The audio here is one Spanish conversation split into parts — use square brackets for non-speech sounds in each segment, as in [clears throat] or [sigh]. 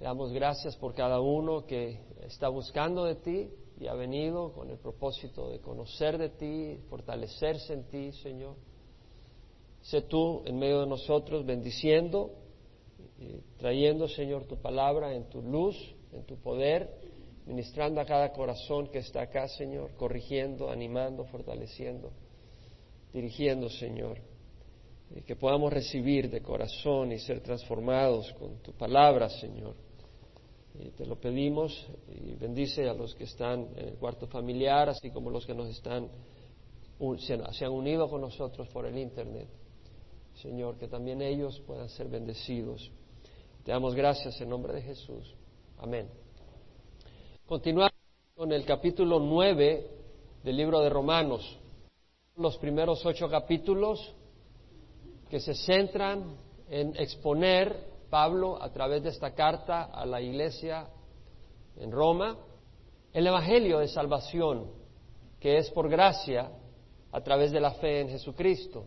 Te damos gracias por cada uno que está buscando de ti y ha venido con el propósito de conocer de ti, fortalecerse en ti, Señor. Sé tú en medio de nosotros bendiciendo, y trayendo, Señor, tu palabra en tu luz, en tu poder, ministrando a cada corazón que está acá, Señor, corrigiendo, animando, fortaleciendo, dirigiendo, Señor. Y que podamos recibir de corazón y ser transformados con tu palabra, Señor. Y te lo pedimos y bendice a los que están en el cuarto familiar, así como los que nos están, se han unido con nosotros por el Internet. Señor, que también ellos puedan ser bendecidos. Te damos gracias en nombre de Jesús. Amén. Continuamos con el capítulo 9 del libro de Romanos. Los primeros ocho capítulos que se centran en exponer Pablo a través de esta carta a la iglesia en Roma el Evangelio de salvación que es por gracia a través de la fe en Jesucristo.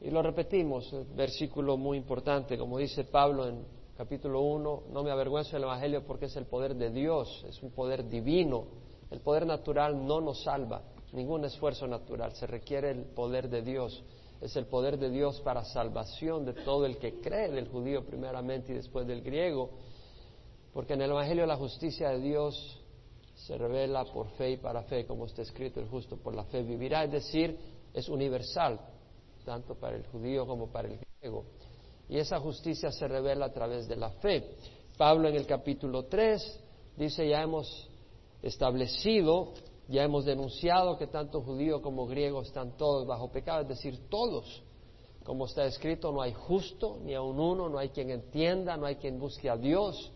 Y lo repetimos, versículo muy importante, como dice Pablo en capítulo 1, no me avergüenzo del Evangelio porque es el poder de Dios, es un poder divino. El poder natural no nos salva, ningún esfuerzo natural, se requiere el poder de Dios. Es el poder de Dios para salvación de todo el que cree, del judío primeramente y después del griego, porque en el Evangelio la justicia de Dios se revela por fe y para fe, como está escrito, el justo por la fe vivirá, es decir, es universal, tanto para el judío como para el griego. Y esa justicia se revela a través de la fe. Pablo en el capítulo 3 dice, ya hemos establecido, ya hemos denunciado que tanto judío como griego están todos bajo pecado, es decir, todos. Como está escrito, no hay justo, ni aun uno, no hay quien entienda, no hay quien busque a Dios.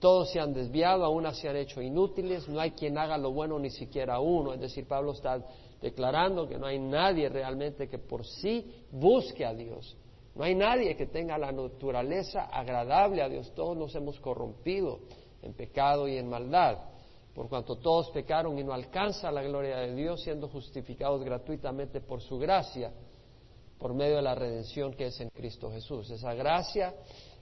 Todos se han desviado, aún se han hecho inútiles, no hay quien haga lo bueno ni siquiera uno. Es decir, Pablo está declarando que no hay nadie realmente que por sí busque a Dios. No hay nadie que tenga la naturaleza agradable a Dios. Todos nos hemos corrompido en pecado y en maldad, por cuanto todos pecaron y no alcanza la gloria de Dios, siendo justificados gratuitamente por su gracia, por medio de la redención que es en Cristo Jesús. Esa gracia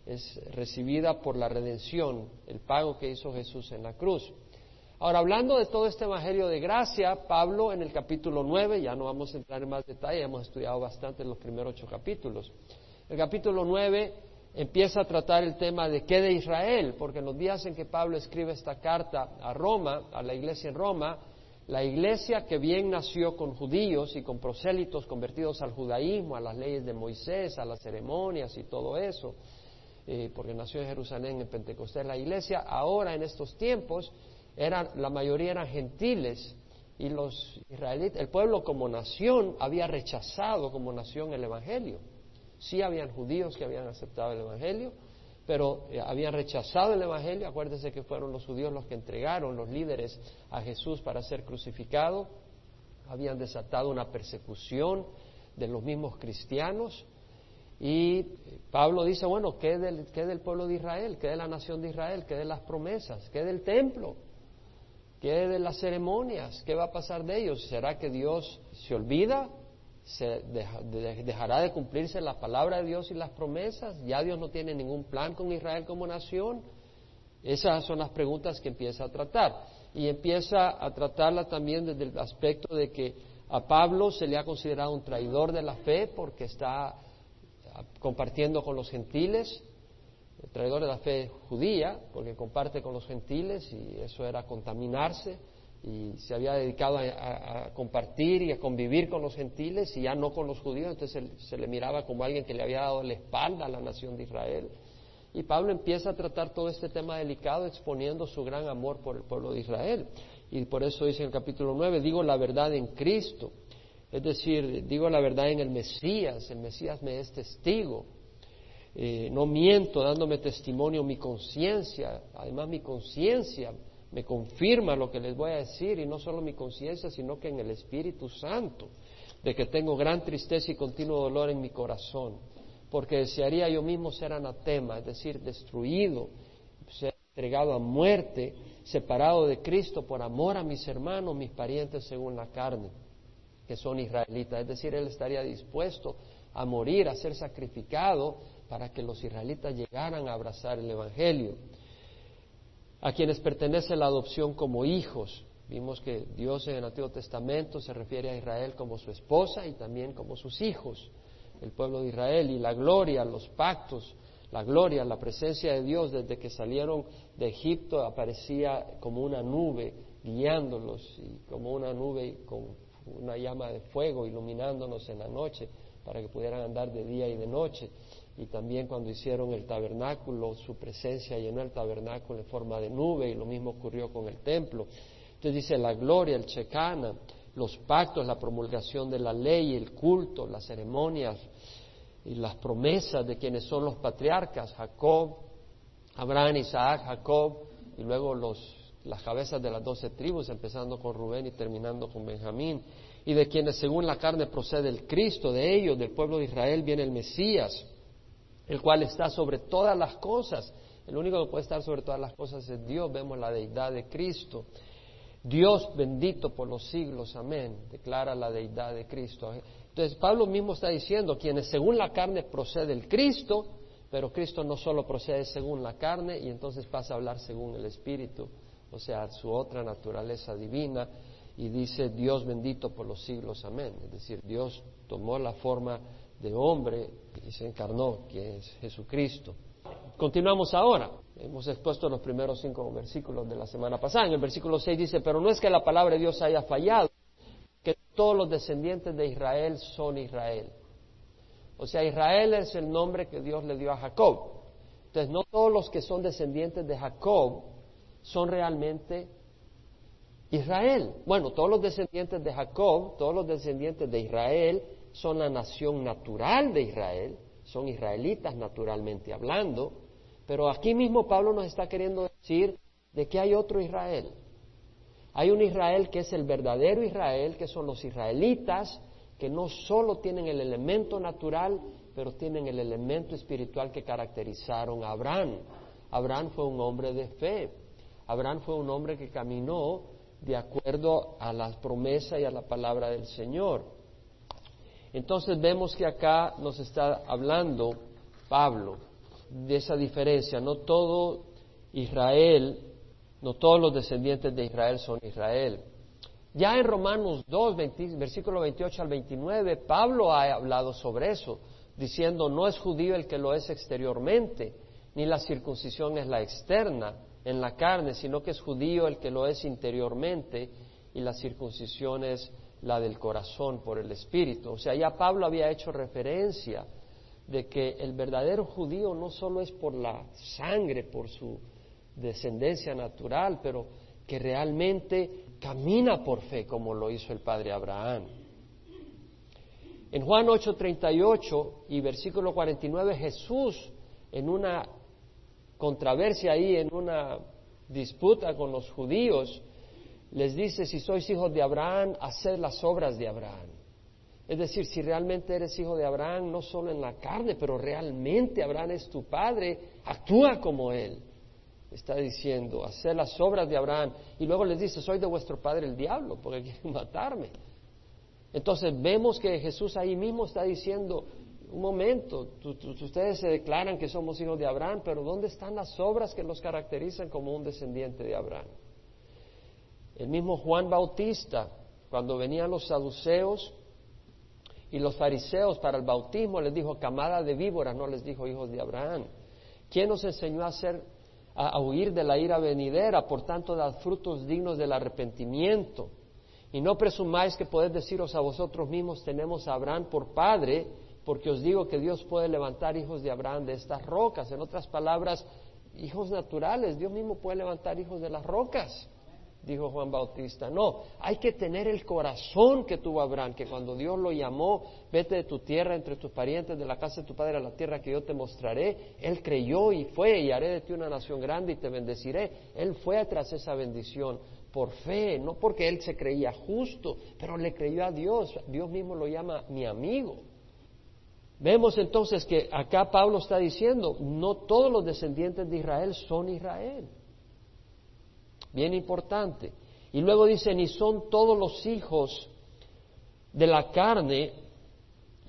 es recibida por la redención, el pago que hizo Jesús en la cruz. Ahora, hablando de todo este Evangelio de gracia, Pablo en el capítulo 9, ya no vamos a entrar en más detalle, hemos estudiado bastante en los primeros ocho capítulos. El capítulo 9 empieza a tratar el tema de qué de Israel, porque en los días en que Pablo escribe esta carta a Roma, a la iglesia en Roma, la iglesia que bien nació con judíos y con prosélitos convertidos al judaísmo, a las leyes de Moisés, a las ceremonias y todo eso, eh, porque nació en Jerusalén en Pentecostés la iglesia, ahora en estos tiempos eran, la mayoría eran gentiles y los israelitas, el pueblo como nación había rechazado como nación el Evangelio. Sí habían judíos que habían aceptado el Evangelio, pero eh, habían rechazado el Evangelio. Acuérdense que fueron los judíos los que entregaron los líderes a Jesús para ser crucificado. Habían desatado una persecución de los mismos cristianos. Y Pablo dice, bueno, ¿qué del, qué del pueblo de Israel? ¿Qué de la nación de Israel? ¿Qué de las promesas? ¿Qué del templo? ¿Qué de las ceremonias? ¿Qué va a pasar de ellos? ¿Será que Dios se olvida? ¿Se dejará de cumplirse la palabra de Dios y las promesas? ¿Ya Dios no tiene ningún plan con Israel como nación? Esas son las preguntas que empieza a tratar. Y empieza a tratarla también desde el aspecto de que a Pablo se le ha considerado un traidor de la fe porque está compartiendo con los gentiles, el traidor de la fe judía, porque comparte con los gentiles y eso era contaminarse y se había dedicado a, compartir y a convivir con los gentiles y ya no con los judíos, entonces se, le miraba como alguien que le había dado la espalda a la nación de Israel. Y Pablo empieza a tratar todo este tema delicado exponiendo su gran amor por el pueblo de Israel. Y por eso dice en el capítulo 9, digo la verdad en Cristo. Es decir, digo la verdad en el Mesías, el Mesías me es testigo eh, no miento dándome testimonio mi conciencia, además mi conciencia me confirma lo que les voy a decir y no solo mi conciencia, sino que en el Espíritu Santo, de que tengo gran tristeza y continuo dolor en mi corazón, porque desearía yo mismo ser anatema, es decir, destruido, ser entregado a muerte, separado de Cristo por amor a mis hermanos, mis parientes según la carne, que son israelitas, es decir, él estaría dispuesto a morir, a ser sacrificado para que los israelitas llegaran a abrazar el Evangelio. A quienes pertenece la adopción como hijos. Vimos que Dios en el Antiguo Testamento se refiere a Israel como su esposa y también como sus hijos, el pueblo de Israel, y la gloria, los pactos, la gloria, la presencia de Dios desde que salieron de Egipto aparecía como una nube guiándolos y como una nube con una llama de fuego iluminándonos en la noche para que pudieran andar de día y de noche. Y también cuando hicieron el tabernáculo, su presencia llenó el tabernáculo en forma de nube y lo mismo ocurrió con el templo. Entonces dice la gloria, el checana, los pactos, la promulgación de la ley, el culto, las ceremonias, y las promesas de quienes son los patriarcas, Jacob, Abraham, Isaac, Jacob, y luego los, las cabezas de las doce tribus, empezando con Rubén y terminando con Benjamín, y de quienes según la carne procede el Cristo, de ellos, del pueblo de Israel, viene el Mesías, el cual está sobre todas las cosas. El único que puede estar sobre todas las cosas es Dios, vemos la deidad de Cristo. Dios bendito por los siglos, amén, declara la deidad de Cristo. Entonces Pablo mismo está diciendo, quienes según la carne procede el Cristo, pero Cristo no solo procede según la carne y entonces pasa a hablar según el Espíritu, o sea, su otra naturaleza divina, y dice Dios bendito por los siglos, amén. Es decir, Dios tomó la forma de hombre y se encarnó, que es Jesucristo. Continuamos ahora. Hemos expuesto los primeros cinco versículos de la semana pasada. En el versículo 6 dice, pero no es que la palabra de Dios haya fallado, que todos los descendientes de Israel son Israel. O sea, Israel es el nombre que Dios le dio a Jacob. Entonces, no todos los que son descendientes de Jacob son realmente Israel. Bueno, todos los descendientes de Jacob, todos los descendientes de Israel son la nación natural de Israel, son israelitas naturalmente hablando, pero aquí mismo Pablo nos está queriendo decir de que hay otro Israel. Hay un Israel que es el verdadero Israel, que son los israelitas, que no solo tienen el elemento natural, pero tienen el elemento espiritual que caracterizaron a Abraham. Abraham fue un hombre de fe. Abraham fue un hombre que caminó de acuerdo a la promesa y a la palabra del Señor. Entonces vemos que acá nos está hablando Pablo de esa diferencia. No todo Israel no todos los descendientes de Israel son Israel. Ya en Romanos 2, versículo 28 al 29, Pablo ha hablado sobre eso, diciendo, no es judío el que lo es exteriormente, ni la circuncisión es la externa en la carne, sino que es judío el que lo es interiormente, y la circuncisión es la del corazón por el Espíritu. O sea, ya Pablo había hecho referencia de que el verdadero judío no solo es por la sangre, por su descendencia natural, pero que realmente camina por fe como lo hizo el padre Abraham. En Juan 8:38 y versículo 49 Jesús en una controversia ahí, en una disputa con los judíos, les dice, si sois hijos de Abraham, haced las obras de Abraham. Es decir, si realmente eres hijo de Abraham, no solo en la carne, pero realmente Abraham es tu padre, actúa como él está diciendo, hacer las obras de Abraham, y luego les dice, soy de vuestro padre el diablo, porque [laughs] quieren matarme. Entonces vemos que Jesús ahí mismo está diciendo, un momento, ustedes se declaran que somos hijos de Abraham, pero ¿dónde están las obras que los caracterizan como un descendiente de Abraham? El mismo Juan Bautista, cuando venían los saduceos y los fariseos para el bautismo, les dijo camada de víboras, no les dijo hijos de Abraham. ¿Quién nos enseñó a ser a, huir de la ira venidera, por tanto dad frutos dignos del arrepentimiento. Y no presumáis que podéis deciros a vosotros mismos, tenemos a Abraham por padre, porque os digo que Dios puede levantar hijos de Abraham de estas rocas. En otras palabras, hijos naturales, Dios mismo puede levantar hijos de las rocas dijo Juan Bautista. No, hay que tener el corazón que tuvo Abraham, que cuando Dios lo llamó, vete de tu tierra, entre tus parientes, de la casa de tu padre a la tierra que yo te mostraré, él creyó y fue, y haré de ti una nación grande y te bendeciré. Él fue tras esa bendición por fe, no porque él se creía justo, pero le creyó a Dios. Dios mismo lo llama mi amigo. Vemos entonces que acá Pablo está diciendo, no todos los descendientes de Israel son Israel bien importante. Y luego dice, ni son todos los hijos de la carne,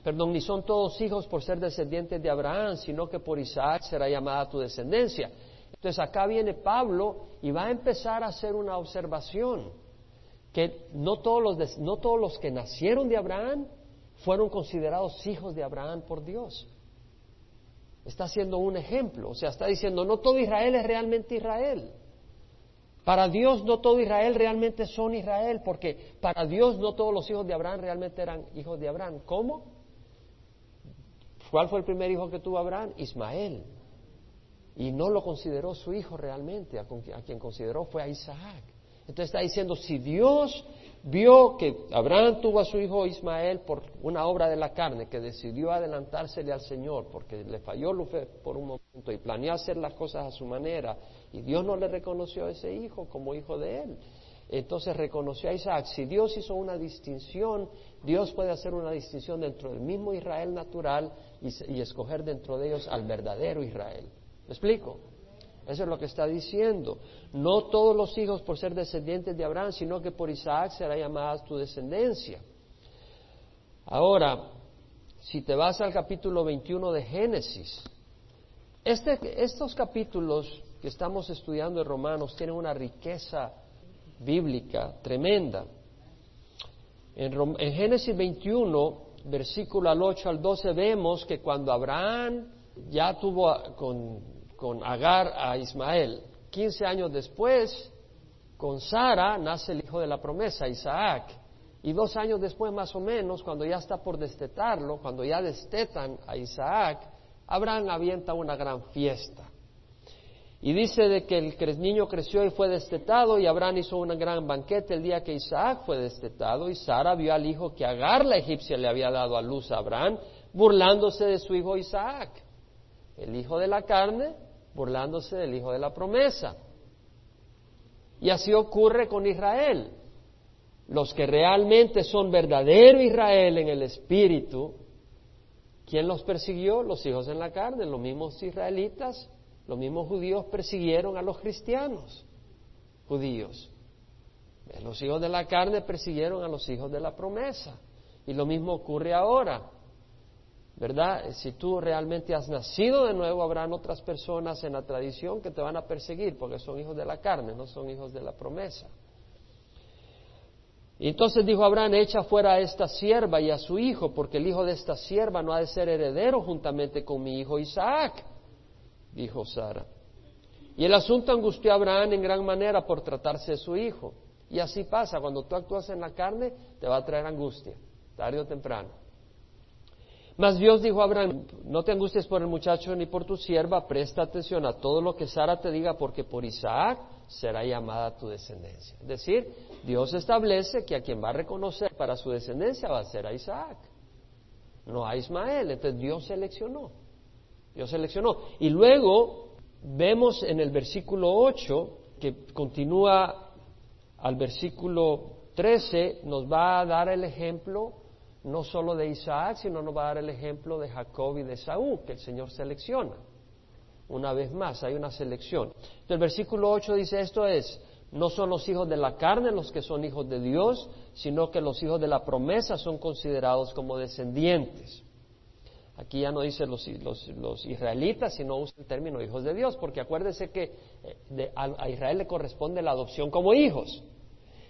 perdón, ni son todos hijos por ser descendientes de Abraham, sino que por Isaac será llamada tu descendencia. Entonces acá viene Pablo y va a empezar a hacer una observación, que no todos los, no todos los que nacieron de Abraham fueron considerados hijos de Abraham por Dios. Está haciendo un ejemplo, o sea, está diciendo, no todo Israel es realmente Israel. Para Dios no todo Israel realmente son Israel, porque para Dios no todos los hijos de Abraham realmente eran hijos de Abraham. ¿Cómo? ¿Cuál fue el primer hijo que tuvo Abraham? Ismael. Y no lo consideró su hijo realmente, a, quien consideró fue a Isaac. Entonces está diciendo, si Dios vio que Abraham tuvo a su hijo Ismael por una obra de la carne, que decidió adelantársele al Señor porque le falló por un momento y planeó hacer las cosas a su manera, y Dios no le reconoció a ese hijo como hijo de él. Entonces reconoció a Isaac. Si Dios hizo una distinción, Dios puede hacer una distinción dentro del mismo Israel natural y, y escoger dentro de ellos al verdadero Israel. ¿Me explico? Eso es lo que está diciendo. No todos los hijos por ser descendientes de Abraham, sino que por Isaac será llamada tu descendencia. Ahora, si te vas al capítulo 21 de Génesis, este, estos capítulos que estamos estudiando en Romanos tienen una riqueza bíblica tremenda. En, en Génesis 21, versículo al 8 al 12, vemos que cuando Abraham ya tuvo con con Agar a Ismael. Quince años después, con Sara nace el hijo de la promesa, Isaac. Y dos años después, más o menos, cuando ya está por destetarlo, cuando ya destetan a Isaac, Abraham avienta una gran fiesta. Y dice de que el niño creció y fue destetado, y Abraham hizo un gran banquete el día que Isaac fue destetado, y Sara vio al hijo que Agar la egipcia le había dado a luz a Abraham, burlándose de su hijo Isaac, el hijo de la carne, burlándose del hijo de la promesa. Y así ocurre con Israel. Los que realmente son verdadero Israel en el espíritu, ¿quién los persiguió? Los hijos en la carne, los mismos israelitas, los mismos judíos persiguieron a los cristianos judíos. Los hijos de la carne persiguieron a los hijos de la promesa. Y lo mismo ocurre ahora. ¿Verdad? Si tú realmente has nacido de nuevo, habrán otras personas en la tradición que te van a perseguir porque son hijos de la carne, no son hijos de la promesa. Y entonces dijo Abraham, echa fuera a esta sierva y a su hijo, porque el hijo de esta sierva no ha de ser heredero juntamente con mi hijo Isaac, dijo Sara. Y el asunto angustió a Abraham en gran manera por tratarse de su hijo. Y así pasa, cuando tú actúas en la carne, te va a traer angustia, tarde o temprano. Mas Dios dijo a Abraham, no te angusties por el muchacho ni por tu sierva, presta atención a todo lo que Sara te diga, porque por Isaac será llamada tu descendencia. Es decir, Dios establece que a quien va a reconocer para su descendencia va a ser a Isaac, no a Ismael. Entonces Dios seleccionó, Dios seleccionó. Y luego vemos en el versículo 8 que continúa al versículo 13, nos va a dar el ejemplo no solo de Isaac, sino nos va a dar el ejemplo de Jacob y de Saúl, que el Señor selecciona. Una vez más, hay una selección. el versículo 8 dice esto es, no son los hijos de la carne los que son hijos de Dios, sino que los hijos de la promesa son considerados como descendientes. Aquí ya no dice los, los, israelitas, sino usa el término hijos de Dios, porque acuérdese que eh, a Israel le corresponde la adopción como hijos.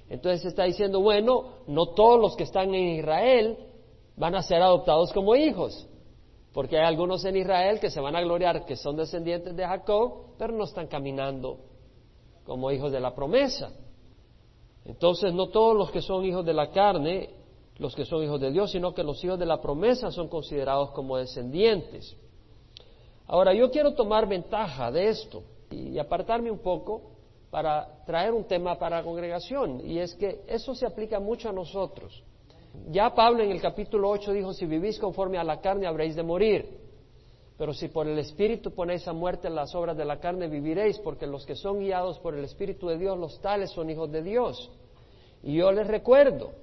Entonces está diciendo, bueno, no todos los que están en Israel van a ser adoptados como hijos, porque hay algunos en Israel que se van a gloriar que son descendientes de Jacob, pero no están caminando como hijos de la promesa. Entonces, no todos los que son hijos de la carne, los que son hijos de Dios, sino que los hijos de la promesa son considerados como descendientes. Ahora, yo quiero tomar ventaja de esto y apartarme un poco para traer un tema para la congregación, y es que eso se aplica mucho a nosotros. Ya Pablo en el capítulo 8 dijo, si vivís conforme a la carne habréis de morir, pero si por el Espíritu ponéis a muerte las obras de la carne, viviréis, porque los que son guiados por el Espíritu de Dios, los tales son hijos de Dios. Y yo les recuerdo,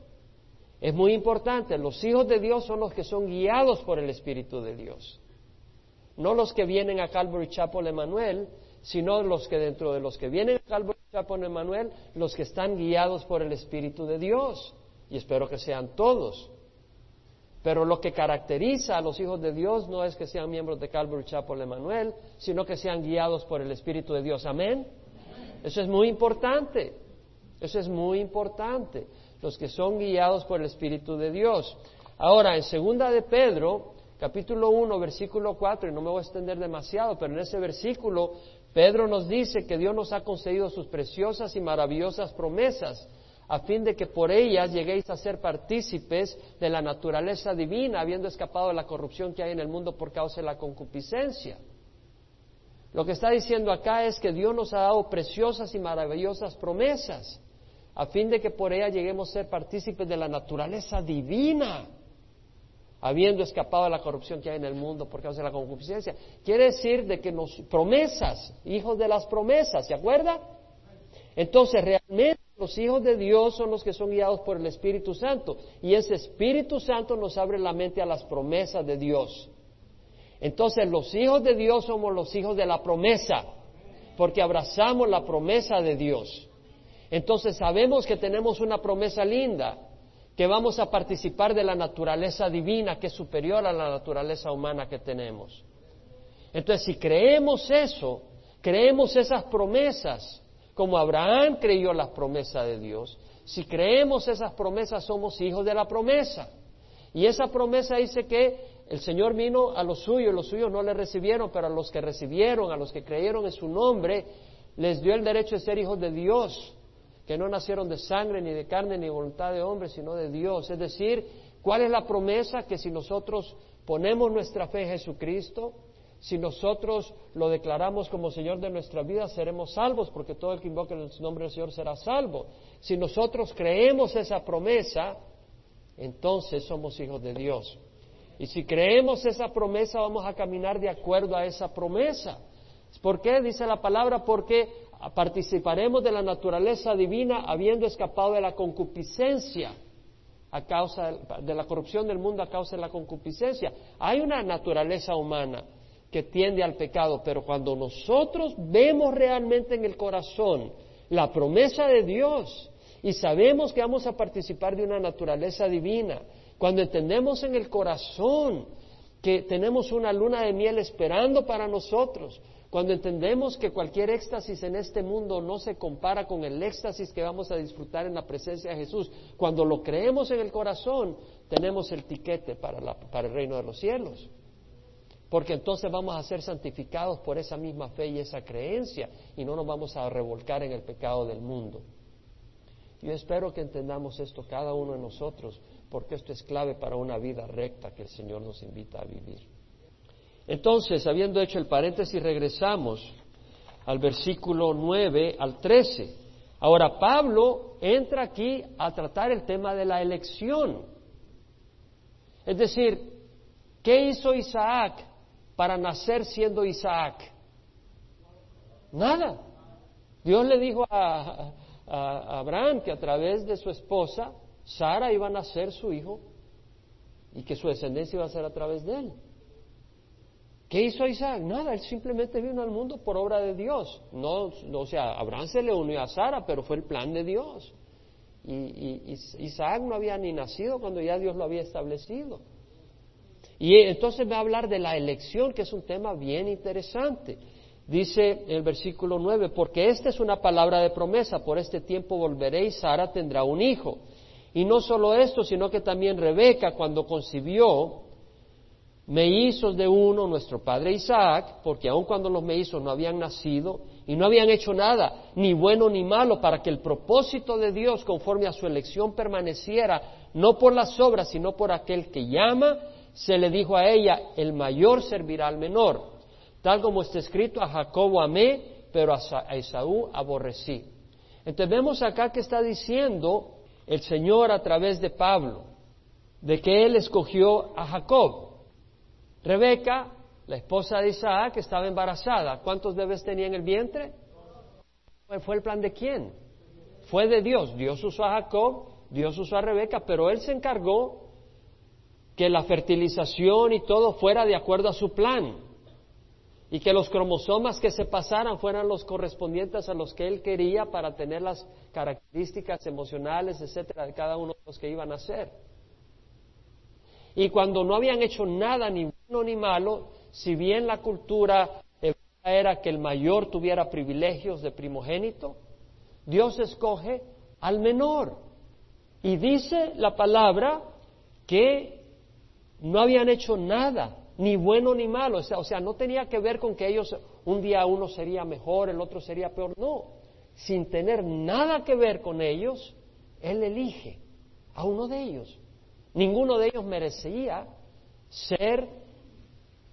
es muy importante, los hijos de Dios son los que son guiados por el Espíritu de Dios, no los que vienen a Calvary Chapel Emanuel sino los que dentro de los que vienen a Calvary Chapel Emanuel, los que están guiados por el Espíritu de Dios. Y espero que sean todos. Pero lo que caracteriza a los hijos de Dios no es que sean miembros de Calvary Chapel Emanuel, sino que sean guiados por el Espíritu de Dios. Amén. Eso es muy importante. Eso es muy importante. Los que son guiados por el Espíritu de Dios. Ahora, en segunda de Pedro, capítulo 1, versículo 4, y no me voy a extender demasiado, pero en ese versículo Pedro nos dice que Dios nos ha concedido sus preciosas y maravillosas promesas a fin de que por ellas lleguéis a ser partícipes de la naturaleza divina, habiendo escapado de la corrupción que hay en el mundo por causa de la concupiscencia. Lo que está diciendo acá es que Dios nos ha dado preciosas y maravillosas promesas, a fin de que por ellas lleguemos a ser partícipes de la naturaleza divina, habiendo escapado de la corrupción que hay en el mundo por causa de la concupiscencia. Quiere decir de que nos promesas, hijos de las promesas, ¿se acuerda? Entonces, realmente los hijos de Dios son los que son guiados por el Espíritu Santo y ese Espíritu Santo nos abre la mente a las promesas de Dios. Entonces los hijos de Dios somos los hijos de la promesa porque abrazamos la promesa de Dios. Entonces sabemos que tenemos una promesa linda, que vamos a participar de la naturaleza divina que es superior a la naturaleza humana que tenemos. Entonces si creemos eso, creemos esas promesas, como Abraham creyó las promesas de Dios, si creemos esas promesas somos hijos de la promesa. Y esa promesa dice que el Señor vino a los suyos, los suyos no le recibieron, pero a los que recibieron, a los que creyeron en su nombre, les dio el derecho de ser hijos de Dios, que no nacieron de sangre, ni de carne, ni voluntad de hombre, sino de Dios. Es decir, ¿cuál es la promesa? Que si nosotros ponemos nuestra fe en Jesucristo, si nosotros lo declaramos como Señor de nuestra vida, seremos salvos, porque todo el que invoque el nombre del Señor será salvo. Si nosotros creemos esa promesa, entonces somos hijos de Dios. Y si creemos esa promesa, vamos a caminar de acuerdo a esa promesa. ¿Por qué? Dice la palabra, porque participaremos de la naturaleza divina habiendo escapado de la concupiscencia a causa de la corrupción del mundo a causa de la concupiscencia. Hay una naturaleza humana que tiende al pecado, pero cuando nosotros vemos realmente en el corazón la promesa de Dios y sabemos que vamos a participar de una naturaleza divina, cuando entendemos en el corazón que tenemos una luna de miel esperando para nosotros, cuando entendemos que cualquier éxtasis en este mundo no se compara con el éxtasis que vamos a disfrutar en la presencia de Jesús, cuando lo creemos en el corazón, tenemos el tiquete para, para el reino de los cielos porque entonces vamos a ser santificados por esa misma fe y esa creencia y no nos vamos a revolcar en el pecado del mundo. Yo espero que entendamos esto cada uno de nosotros, porque esto es clave para una vida recta que el Señor nos invita a vivir. Entonces, habiendo hecho el paréntesis, regresamos al versículo 9 al 13. Ahora, Pablo entra aquí a tratar el tema de la elección. Es decir, ¿qué hizo Isaac para nacer siendo Isaac? Nada. Dios le dijo a, Abraham que a través de su esposa, Sara iba a nacer su hijo y que su descendencia iba a ser a través de él. ¿Qué hizo Isaac? Nada, él simplemente vino al mundo por obra de Dios. No, o sea, Abraham se le unió a Sara, pero fue el plan de Dios. y Isaac no había ni nacido cuando ya Dios lo había establecido. Y entonces va a hablar de la elección, que es un tema bien interesante. Dice el versículo 9, porque esta es una palabra de promesa, por este tiempo volveré y Sara tendrá un hijo. Y no solo esto, sino que también Rebeca, cuando concibió mellizos de uno, nuestro padre Isaac, porque aun cuando los mellizos no habían nacido y no habían hecho nada, ni bueno ni malo, para que el propósito de Dios conforme a su elección permaneciera, no por las obras, sino por aquel que llama, se le dijo a ella, el mayor servirá al menor, tal como está escrito, a Jacobo amé, pero a Esaú aborrecí. Entonces vemos acá que está diciendo el Señor a través de Pablo, de que él escogió a Jacob. Rebeca, la esposa de Isaac, estaba embarazada. ¿Cuántos bebés tenía en el vientre? ¿Fue el plan de quién? Fue de Dios. Dios usó a Jacob, Dios usó a Rebeca, pero él se encargó que la fertilización y todo fuera de acuerdo a su plan y que los cromosomas que se pasaran fueran los correspondientes a los que él quería para tener las características emocionales, etcétera, de cada uno de los que iban a ser. Y cuando no habían hecho nada, ni bueno ni malo, si bien la cultura era que el mayor tuviera privilegios de primogénito, Dios escoge al menor. Y dice la palabra que no habían hecho nada, ni bueno ni malo. O sea, o sea, no tenía que ver con que ellos un día uno sería mejor, el otro sería peor. No, sin tener nada que ver con ellos, Él elige a uno de ellos. Ninguno de ellos merecía ser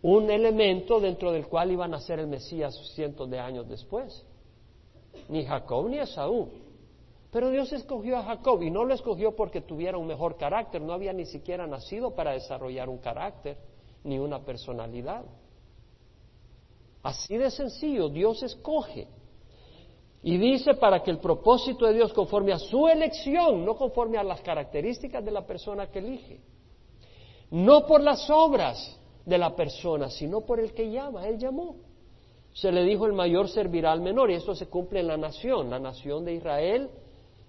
un elemento dentro del cual iban a ser el Mesías cientos de años después. Ni Jacob ni Esaú. Pero Dios escogió a Jacob y no lo escogió porque tuviera un mejor carácter, no había ni siquiera nacido para desarrollar un carácter ni una personalidad. Así de sencillo, Dios escoge. Y dice para que el propósito de Dios conforme a su elección, no conforme a las características de la persona que elige, no por las obras de la persona, sino por el que llama, él llamó. Se le dijo el mayor servirá al menor y esto se cumple en la nación. La nación de Israel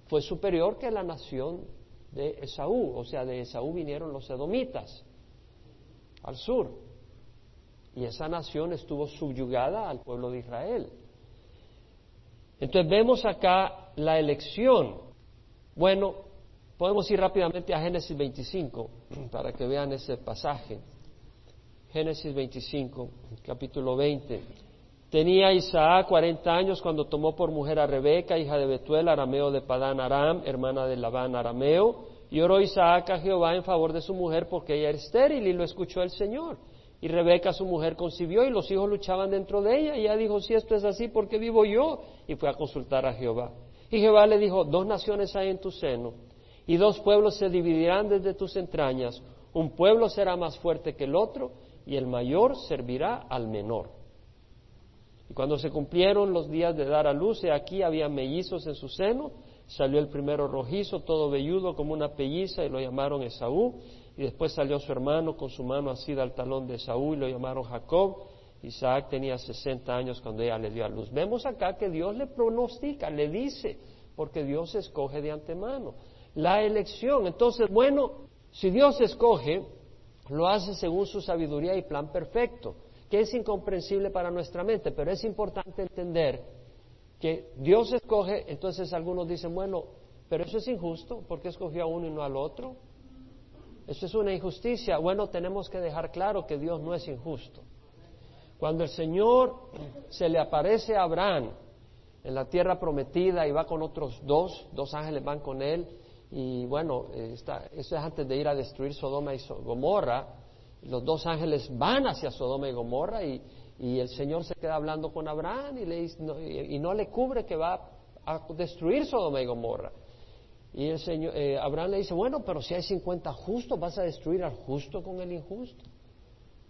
fue superior que la nación de Esaú, o sea, de Esaú vinieron los edomitas al sur. Y esa nación estuvo subyugada al pueblo de Israel. Entonces vemos acá la elección. Bueno, podemos ir rápidamente a Génesis 25 [clears throat] para que vean ese pasaje. Génesis 25, capítulo 20. Tenía Isaac 40 años cuando tomó por mujer a Rebeca, hija de Betuel, arameo de Padán Aram, hermana de Labán arameo, y oró Isaac a Jehová en favor de su mujer porque ella era estéril y lo escuchó el Señor. Y Rebeca, su mujer, concibió y los hijos luchaban dentro de ella. Y ella dijo, si esto es así, ¿por qué vivo yo? Y fue a consultar a Jehová. Y Jehová le dijo, dos naciones hay en tu seno y dos pueblos se dividirán desde tus entrañas. Un pueblo será más fuerte que el otro y el mayor servirá al menor. Y cuando se cumplieron los días de dar a luz, he aquí había mellizos en su seno, salió el primero rojizo, todo velludo como una pelliza, y lo llamaron Esaú, y después salió su hermano con su mano asida al talón de Esaú, y lo llamaron Jacob. Isaac tenía 60 años cuando ella le dio a luz. Vemos acá que Dios le pronostica, le dice, porque Dios escoge de antemano. La elección, entonces, bueno, si Dios escoge, lo hace según su sabiduría y plan perfecto, que es incomprensible para nuestra mente, pero es importante entender que Dios escoge, entonces algunos dicen, bueno, pero eso es injusto, ¿por qué escogió a uno y no al otro? Eso es una injusticia. Bueno, tenemos que dejar claro que Dios no es injusto. Cuando el Señor se le aparece a Abraham en la tierra prometida y va con otros dos, dos ángeles van con él, y bueno, eso es antes de ir a destruir Sodoma y Gomorra. Los dos ángeles van hacia Sodoma y Gomorra y, el Señor se queda hablando con Abraham y, le, y no le cubre que va a destruir Sodoma y Gomorra. Y el Señor, eh, Abraham le dice, bueno, pero si hay 50 justos, ¿vas a destruir al justo con el injusto?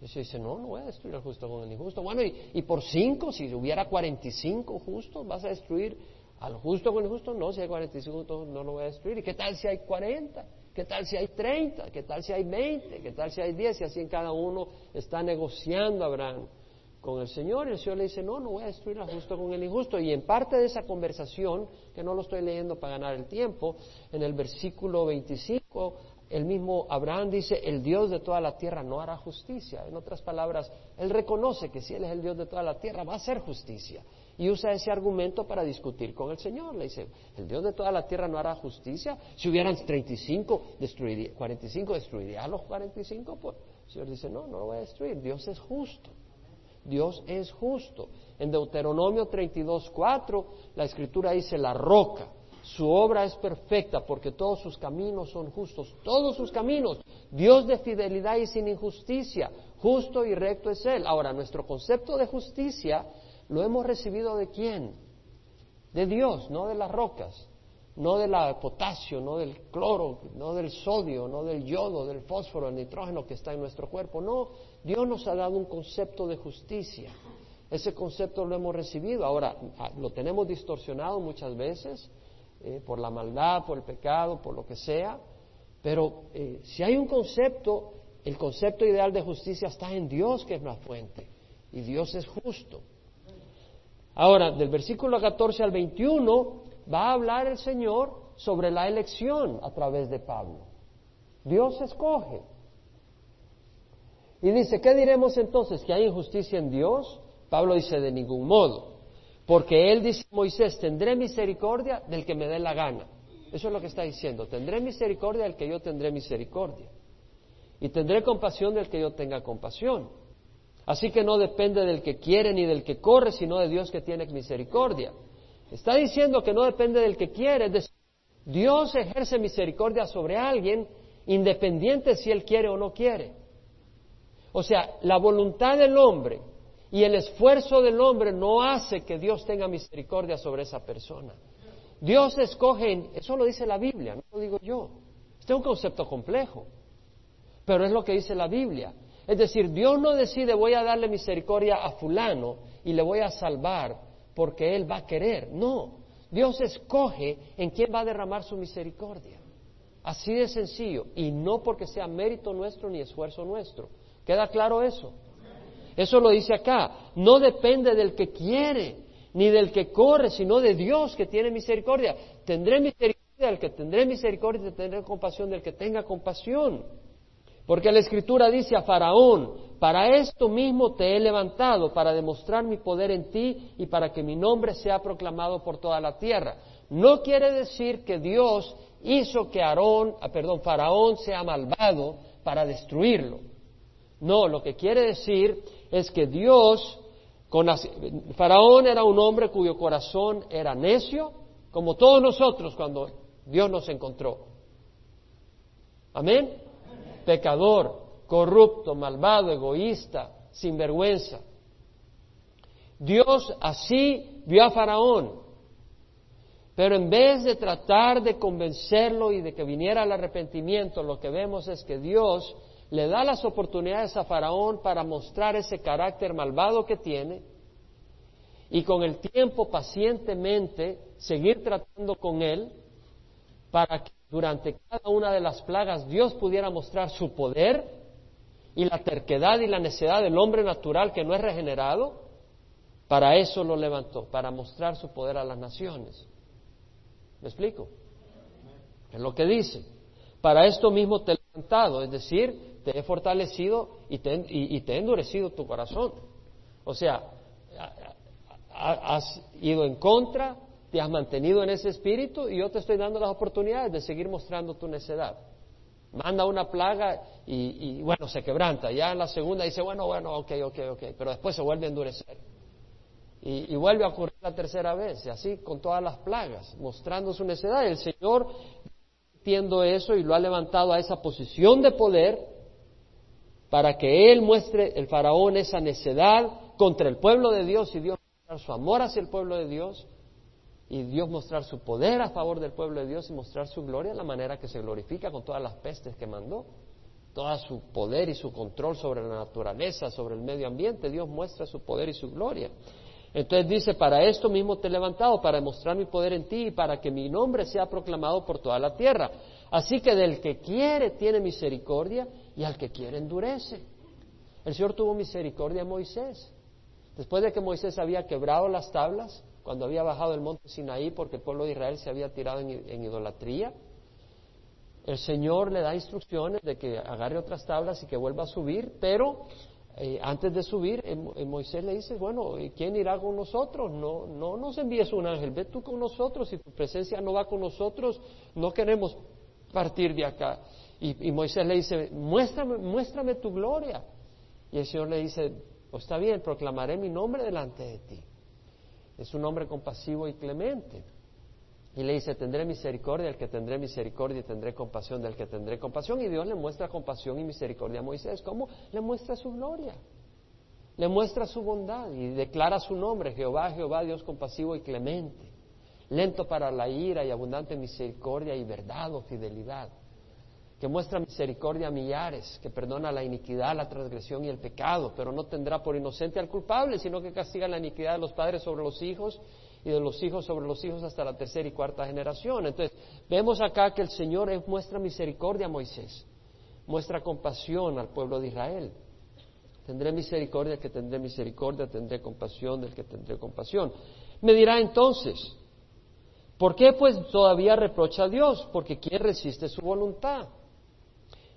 Y se dice, no, no voy a destruir al justo con el injusto. Bueno, y, y por cinco, si hubiera 45 justos, ¿vas a destruir al justo con el justo, no, si hay 45 no lo voy a destruir. ¿Y qué tal si hay 40? ¿Qué tal si hay 30? ¿Qué tal si hay 20? ¿Qué tal si hay 10? Y así en cada uno está negociando Abraham con el Señor. El Señor le dice, no, no voy a destruir al justo con el injusto. Y en parte de esa conversación, que no lo estoy leyendo para ganar el tiempo, en el versículo 25, el mismo Abraham dice, el Dios de toda la tierra no hará justicia. En otras palabras, él reconoce que si Él es el Dios de toda la tierra, va a hacer justicia y usa ese argumento para discutir con el Señor. Le dice, el Dios de toda la tierra no hará justicia. Si hubieran 35, destruiría, 45, destruiría a los 45. Pues el Señor dice, no, no lo voy a destruir. Dios es justo. Dios es justo. En Deuteronomio 32, 4, la escritura dice, la roca. Su obra es perfecta porque todos sus caminos son justos. Todos sus caminos. Dios de fidelidad y sin injusticia. Justo y recto es Él. Ahora, nuestro concepto de justicia ¿Lo hemos recibido de quién? De Dios, no de las rocas, no del potasio, no del cloro, no del sodio, no del yodo, del fósforo, del nitrógeno que está en nuestro cuerpo. No, Dios nos ha dado un concepto de justicia. Ese concepto lo hemos recibido. Ahora, ah, lo tenemos distorsionado muchas veces eh, por la maldad, por el pecado, por lo que sea. Pero eh, si hay un concepto, el concepto ideal de justicia está en Dios, que es la fuente. Y Dios es justo. Ahora, del versículo 14 al 21 va a hablar el Señor sobre la elección a través de Pablo. Dios escoge. Y dice, ¿qué diremos entonces? ¿Que hay injusticia en Dios? Pablo dice, de ningún modo. Porque él dice, Moisés, tendré misericordia del que me dé la gana. Eso es lo que está diciendo. Tendré misericordia del que yo tendré misericordia. Y tendré compasión del que yo tenga compasión. Así que no depende del que quiere ni del que corre, sino de Dios que tiene misericordia. Está diciendo que no depende del que quiere. Es decir, Dios ejerce misericordia sobre alguien independiente si él quiere o no quiere. O sea, la voluntad del hombre y el esfuerzo del hombre no hace que Dios tenga misericordia sobre esa persona. Dios escoge, eso lo dice la Biblia, no lo digo yo. Este es un concepto complejo, pero es lo que dice la Biblia. Es decir, Dios no decide voy a darle misericordia a fulano y le voy a salvar porque él va a querer. No, Dios escoge en quién va a derramar su misericordia. Así de sencillo, y no porque sea mérito nuestro ni esfuerzo nuestro. ¿Queda claro eso? Eso lo dice acá. No depende del que quiere, ni del que corre, sino de Dios que tiene misericordia. Tendré misericordia del que tendré misericordia tendré compasión del que tenga compasión. Porque la Escritura dice a Faraón, para esto mismo te he levantado, para demostrar mi poder en ti y para que mi nombre sea proclamado por toda la tierra. No quiere decir que Dios hizo que Aarón, ah, perdón, Faraón sea malvado para destruirlo. No, lo que quiere decir es que Dios, con Faraón era un hombre cuyo corazón era necio, como todos nosotros cuando Dios nos encontró. Amén. Pecador, corrupto, malvado, egoísta, sinvergüenza. Dios así vio a Faraón, pero en vez de tratar de convencerlo y de que viniera al arrepentimiento, lo que vemos es que Dios le da las oportunidades a Faraón para mostrar ese carácter malvado que tiene y con el tiempo pacientemente seguir tratando con él para que durante cada una de las plagas Dios pudiera mostrar su poder y la terquedad y la necedad del hombre natural que no es regenerado, para eso lo levantó, para mostrar su poder a las naciones. ¿Me explico? Es lo que dice. Para esto mismo te he levantado, es decir, te he fortalecido y te, he endurecido tu corazón. O sea, has ido en contra, te has mantenido en ese espíritu y yo te estoy dando las oportunidades de seguir mostrando tu necedad. Manda una plaga y, bueno, se quebranta. Ya en la segunda dice, bueno, bueno, ok, ok, ok, pero después se vuelve a endurecer. Y, vuelve a ocurrir la tercera vez, y así con todas las plagas, mostrando su necedad. El Señor, viendo eso y lo ha levantado a esa posición de poder, para que él muestre el faraón esa necedad contra el pueblo de Dios y Dios su amor hacia el pueblo de Dios y Dios mostrar su poder a favor del pueblo de Dios y mostrar su gloria de la manera que se glorifica con todas las pestes que mandó, todo su poder y su control sobre la naturaleza, sobre el medio ambiente, Dios muestra su poder y su gloria. Entonces dice, para esto mismo te he levantado, para demostrar mi poder en ti y para que mi nombre sea proclamado por toda la tierra. Así que del que quiere tiene misericordia y al que quiere endurece. El Señor tuvo misericordia a Moisés. Después de que Moisés había quebrado las tablas, cuando había bajado el monte Sinaí porque el pueblo de Israel se había tirado en, idolatría, el Señor le da instrucciones de que agarre otras tablas y que vuelva a subir, pero eh, antes de subir, Moisés le dice, bueno, ¿quién irá con nosotros? No, no nos envíes un ángel, ve tú con nosotros, si tu presencia no va con nosotros, no queremos partir de acá. Y, Moisés le dice, muéstrame, muéstrame tu gloria. Y el Señor le dice, pues está bien, proclamaré mi nombre delante de ti. Es un hombre compasivo y clemente. Y le dice, tendré misericordia del que tendré misericordia y tendré compasión del que tendré compasión. Y Dios le muestra compasión y misericordia a Moisés. ¿Cómo? Le muestra su gloria. Le muestra su bondad y declara su nombre, Jehová, Jehová, Dios compasivo y clemente, lento para la ira y abundante misericordia y verdad o fidelidad que muestra misericordia a millares, que perdona la iniquidad, la transgresión y el pecado, pero no tendrá por inocente al culpable, sino que castiga la iniquidad de los padres sobre los hijos y de los hijos sobre los hijos hasta la tercera y cuarta generación. Entonces, vemos acá que el Señor muestra misericordia a Moisés, muestra compasión al pueblo de Israel. Tendré misericordia del que tendré misericordia, tendré compasión del que tendré compasión. Me dirá entonces, ¿por qué pues todavía reprocha a Dios? Porque ¿quién resiste su voluntad?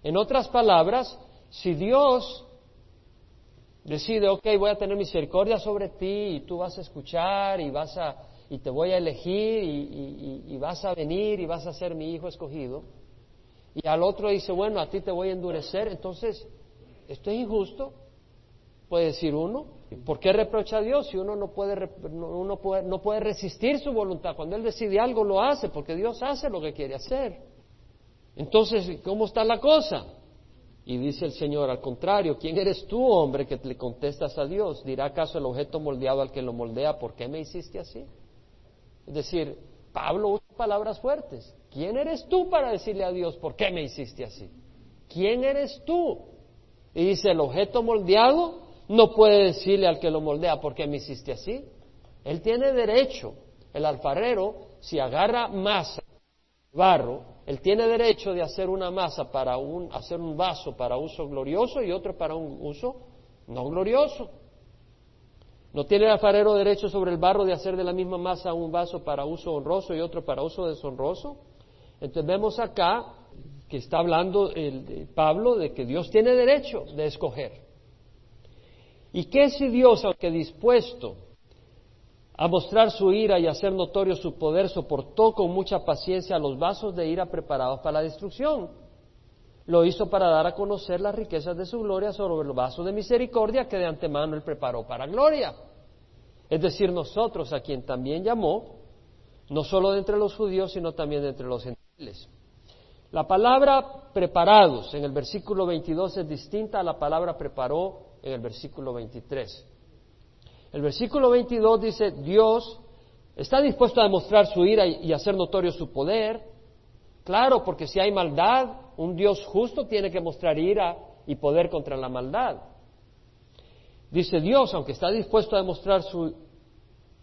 En otras palabras, si Dios decide, ok, voy a tener misericordia sobre ti y tú vas a escuchar y vas a y te voy a elegir y, vas a venir y vas a ser mi hijo escogido. Y al otro dice, bueno, a ti te voy a endurecer. Entonces, esto es injusto, puede decir uno. ¿Por qué reprocha a Dios si uno no puede, uno puede, no puede resistir su voluntad? Cuando Él decide algo, lo hace, porque Dios hace lo que quiere hacer. Entonces, ¿cómo está la cosa? Y dice el Señor, al contrario, ¿quién eres tú, hombre, que le contestas a Dios? ¿Dirá acaso el objeto moldeado al que lo moldea, ¿por qué me hiciste así? Es decir, Pablo usa palabras fuertes. ¿Quién eres tú para decirle a Dios, ¿por qué me hiciste así? ¿Quién eres tú? Y dice, el objeto moldeado no puede decirle al que lo moldea, ¿por qué me hiciste así? Él tiene derecho, el alfarero, si agarra masa, barro, él tiene derecho de hacer una masa para un, hacer un vaso para uso glorioso y otro para un uso no glorioso. No tiene el alfarero derecho sobre el barro de hacer de la misma masa un vaso para uso honroso y otro para uso deshonroso. Entonces vemos acá que está hablando el, Pablo de que Dios tiene derecho de escoger. ¿Y qué si Dios, aunque dispuesto a mostrar su ira y hacer notorio su poder, soportó con mucha paciencia los vasos de ira preparados para la destrucción. Lo hizo para dar a conocer las riquezas de su gloria sobre los vasos de misericordia que de antemano él preparó para gloria. Es decir, nosotros a quien también llamó, no solo de entre los judíos, sino también entre los gentiles. La palabra preparados en el versículo 22 es distinta a la palabra preparó en el versículo 23. El versículo 22 dice, Dios está dispuesto a demostrar su ira y hacer notorio su poder. Claro, porque si hay maldad, un Dios justo tiene que mostrar ira y poder contra la maldad. Dice Dios, aunque está dispuesto a demostrar su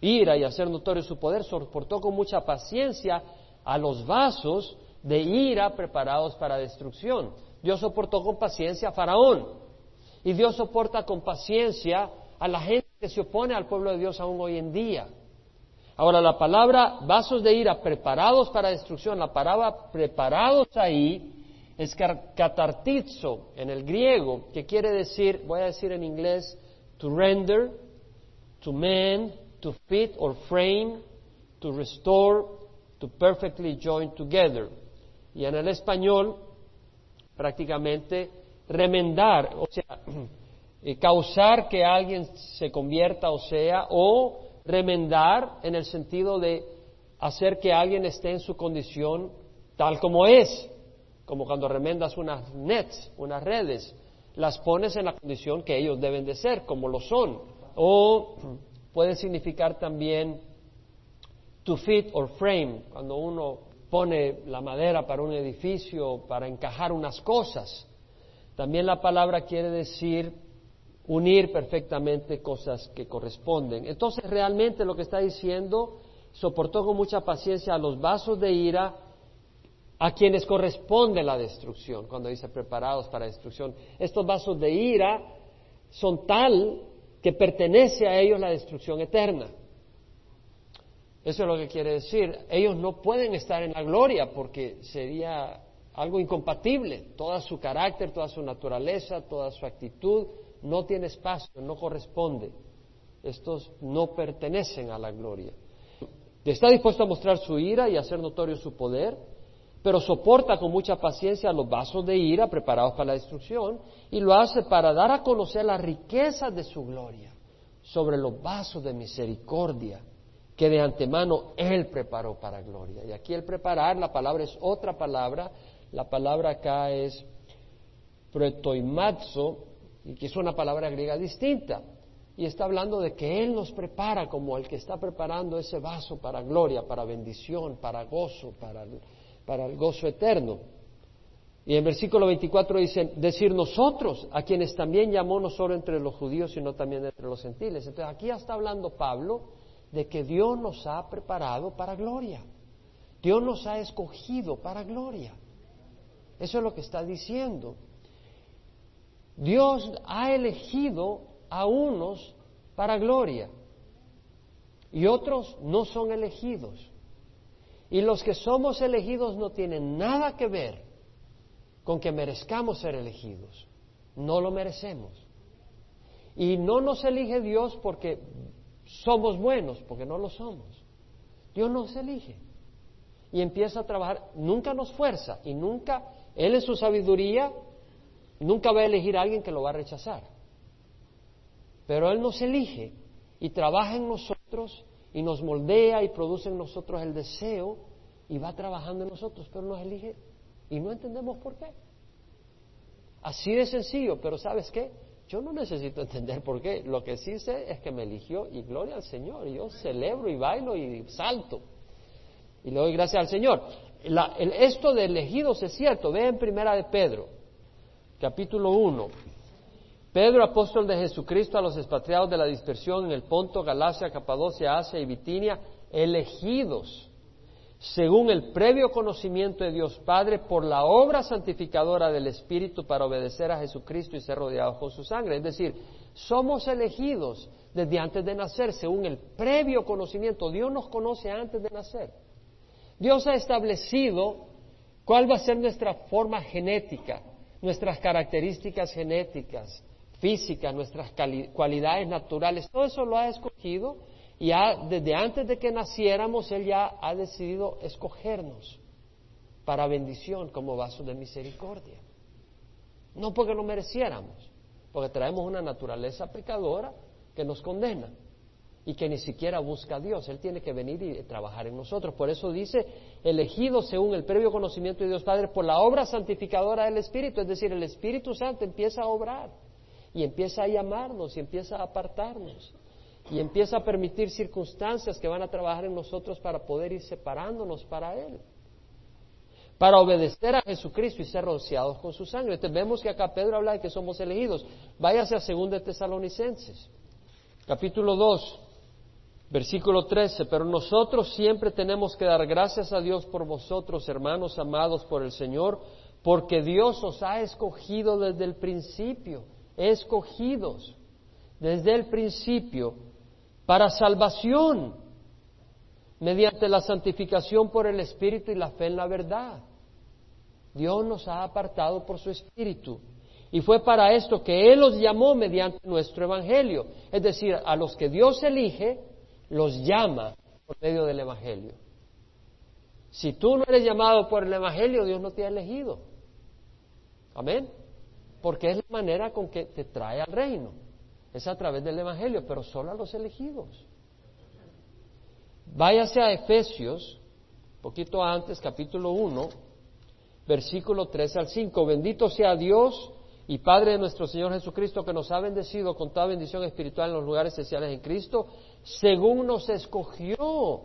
ira y hacer notorio su poder, soportó con mucha paciencia a los vasos de ira preparados para destrucción. Dios soportó con paciencia a Faraón. Y Dios soporta con paciencia a la gente que se opone al pueblo de Dios aún hoy en día. Ahora, la palabra vasos de ira preparados para destrucción, la palabra preparados ahí es catartizo en el griego, que quiere decir, voy a decir en inglés, to render, to mend, to fit or frame, to restore, to perfectly join together. Y en el español, prácticamente, remendar, o sea, [clears throat] eh, causar que alguien se convierta o sea, o remendar en el sentido de hacer que alguien esté en su condición tal como es, como cuando remendas unas nets, unas redes, las pones en la condición que ellos deben de ser, como lo son. O puede significar también to fit or frame, cuando uno pone la madera para un edificio, para encajar unas cosas. También la palabra quiere decir unir perfectamente cosas que corresponden. Entonces, realmente lo que está diciendo, soportó con mucha paciencia a los vasos de ira a quienes corresponde la destrucción, cuando dice preparados para destrucción. Estos vasos de ira son tal que pertenece a ellos la destrucción eterna. Eso es lo que quiere decir. Ellos no pueden estar en la gloria porque sería algo incompatible. Toda su carácter, toda su naturaleza, toda su actitud no tiene espacio, no corresponde. Estos no pertenecen a la gloria. Está dispuesto a mostrar su ira y hacer notorio su poder, pero soporta con mucha paciencia los vasos de ira preparados para la destrucción y lo hace para dar a conocer las riquezas de su gloria sobre los vasos de misericordia que de antemano Él preparó para gloria. Y aquí el preparar, la palabra es otra palabra, la palabra acá es pretoimazo, y que es una palabra griega distinta. Y está hablando de que Él nos prepara como el que está preparando ese vaso para gloria, para bendición, para gozo, para, para el gozo eterno. Y en versículo 24 dice, decir nosotros, a quienes también llamó no solo entre los judíos, sino también entre los gentiles. Entonces aquí está hablando Pablo de que Dios nos ha preparado para gloria. Dios nos ha escogido para gloria. Eso es lo que está diciendo. Dios ha elegido a unos para gloria y otros no son elegidos. Y los que somos elegidos no tienen nada que ver con que merezcamos ser elegidos. No lo merecemos. Y no nos elige Dios porque somos buenos, porque no lo somos. Dios nos elige y empieza a trabajar, nunca nos fuerza y nunca, Él en su sabiduría, nunca va a elegir a alguien que lo va a rechazar. Pero Él nos elige y trabaja en nosotros y nos moldea y produce en nosotros el deseo y va trabajando en nosotros, pero nos elige y no entendemos por qué. Así de sencillo, pero ¿sabes qué? Yo no necesito entender por qué. Lo que sí sé es que me eligió y gloria al Señor. yo celebro y bailo y salto. Y le doy gracias al Señor. esto de elegidos es cierto. Ve en Primera de Pedro, capítulo 1. Pedro, apóstol de Jesucristo a los expatriados de la dispersión en el Ponto, Galacia, Capadocia, Asia y Bitinia, elegidos según el previo conocimiento de Dios Padre por la obra santificadora del Espíritu para obedecer a Jesucristo y ser rodeados con su sangre. Es decir, somos elegidos desde antes de nacer, según el previo conocimiento. Dios nos conoce antes de nacer. Dios ha establecido cuál va a ser nuestra forma genética, nuestras características genéticas, físicas, nuestras cualidades naturales. Todo eso lo ha escogido y desde antes de que naciéramos, Él ya ha decidido escogernos para bendición como vasos de misericordia. No porque lo mereciéramos, porque traemos una naturaleza pecadora que nos condena y que ni siquiera busca a Dios. Él tiene que venir y trabajar en nosotros. Por eso dice, elegido según el previo conocimiento de Dios Padre por la obra santificadora del Espíritu. Es decir, el Espíritu Santo empieza a obrar y empieza a llamarnos y empieza a apartarnos y empieza a permitir circunstancias que van a trabajar en nosotros para poder ir separándonos para Él, para obedecer a Jesucristo y ser rociados con su sangre. Entonces vemos que acá Pedro habla de que somos elegidos. Váyase a 2 de Tesalonicenses, capítulo 2, versículo 13. Pero nosotros siempre tenemos que dar gracias a Dios por vosotros, hermanos amados por el Señor, porque Dios os ha escogido desde el principio, escogidos desde el principio para salvación, mediante la santificación por el Espíritu y la fe en la verdad. Dios nos ha apartado por su Espíritu. Y fue para esto que Él los llamó mediante nuestro Evangelio. Es decir, a los que Dios elige, los llama por medio del Evangelio. Si tú no eres llamado por el Evangelio, Dios no te ha elegido. Amén. Porque es la manera con que te trae al reino es a través del Evangelio, pero solo a los elegidos. Váyase a Efesios, poquito antes, capítulo 1, versículo 3 al 5. Bendito sea Dios y Padre de nuestro Señor Jesucristo, que nos ha bendecido con toda bendición espiritual en los lugares esenciales en Cristo, según nos escogió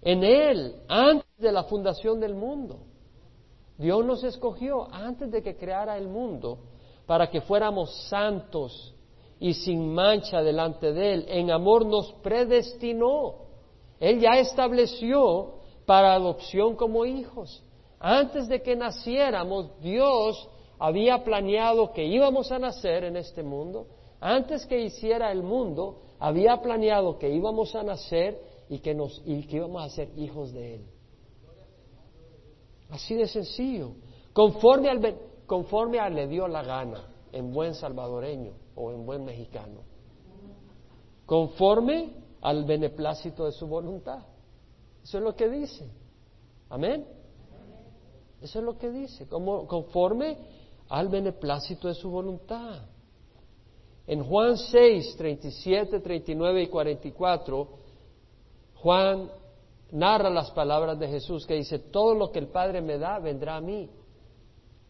en Él antes de la fundación del mundo. Dios nos escogió antes de que creara el mundo para que fuéramos santos y sin mancha delante de Él. En amor nos predestinó. Él ya estableció para adopción como hijos. Antes de que naciéramos, Dios había planeado que íbamos a nacer en este mundo. Antes que hiciera el mundo, había planeado que íbamos a nacer y que, nos, y que íbamos a ser hijos de Él. Así de sencillo. Conforme, al, conforme a le dio la gana, en buen salvadoreño o en buen mexicano, conforme al beneplácito de su voluntad. Eso es lo que dice. Amén. Eso es lo que dice, como, conforme al beneplácito de su voluntad. En Juan 6, 37, 39 y 44, Juan narra las palabras de Jesús que dice, todo lo que el Padre me da vendrá a mí.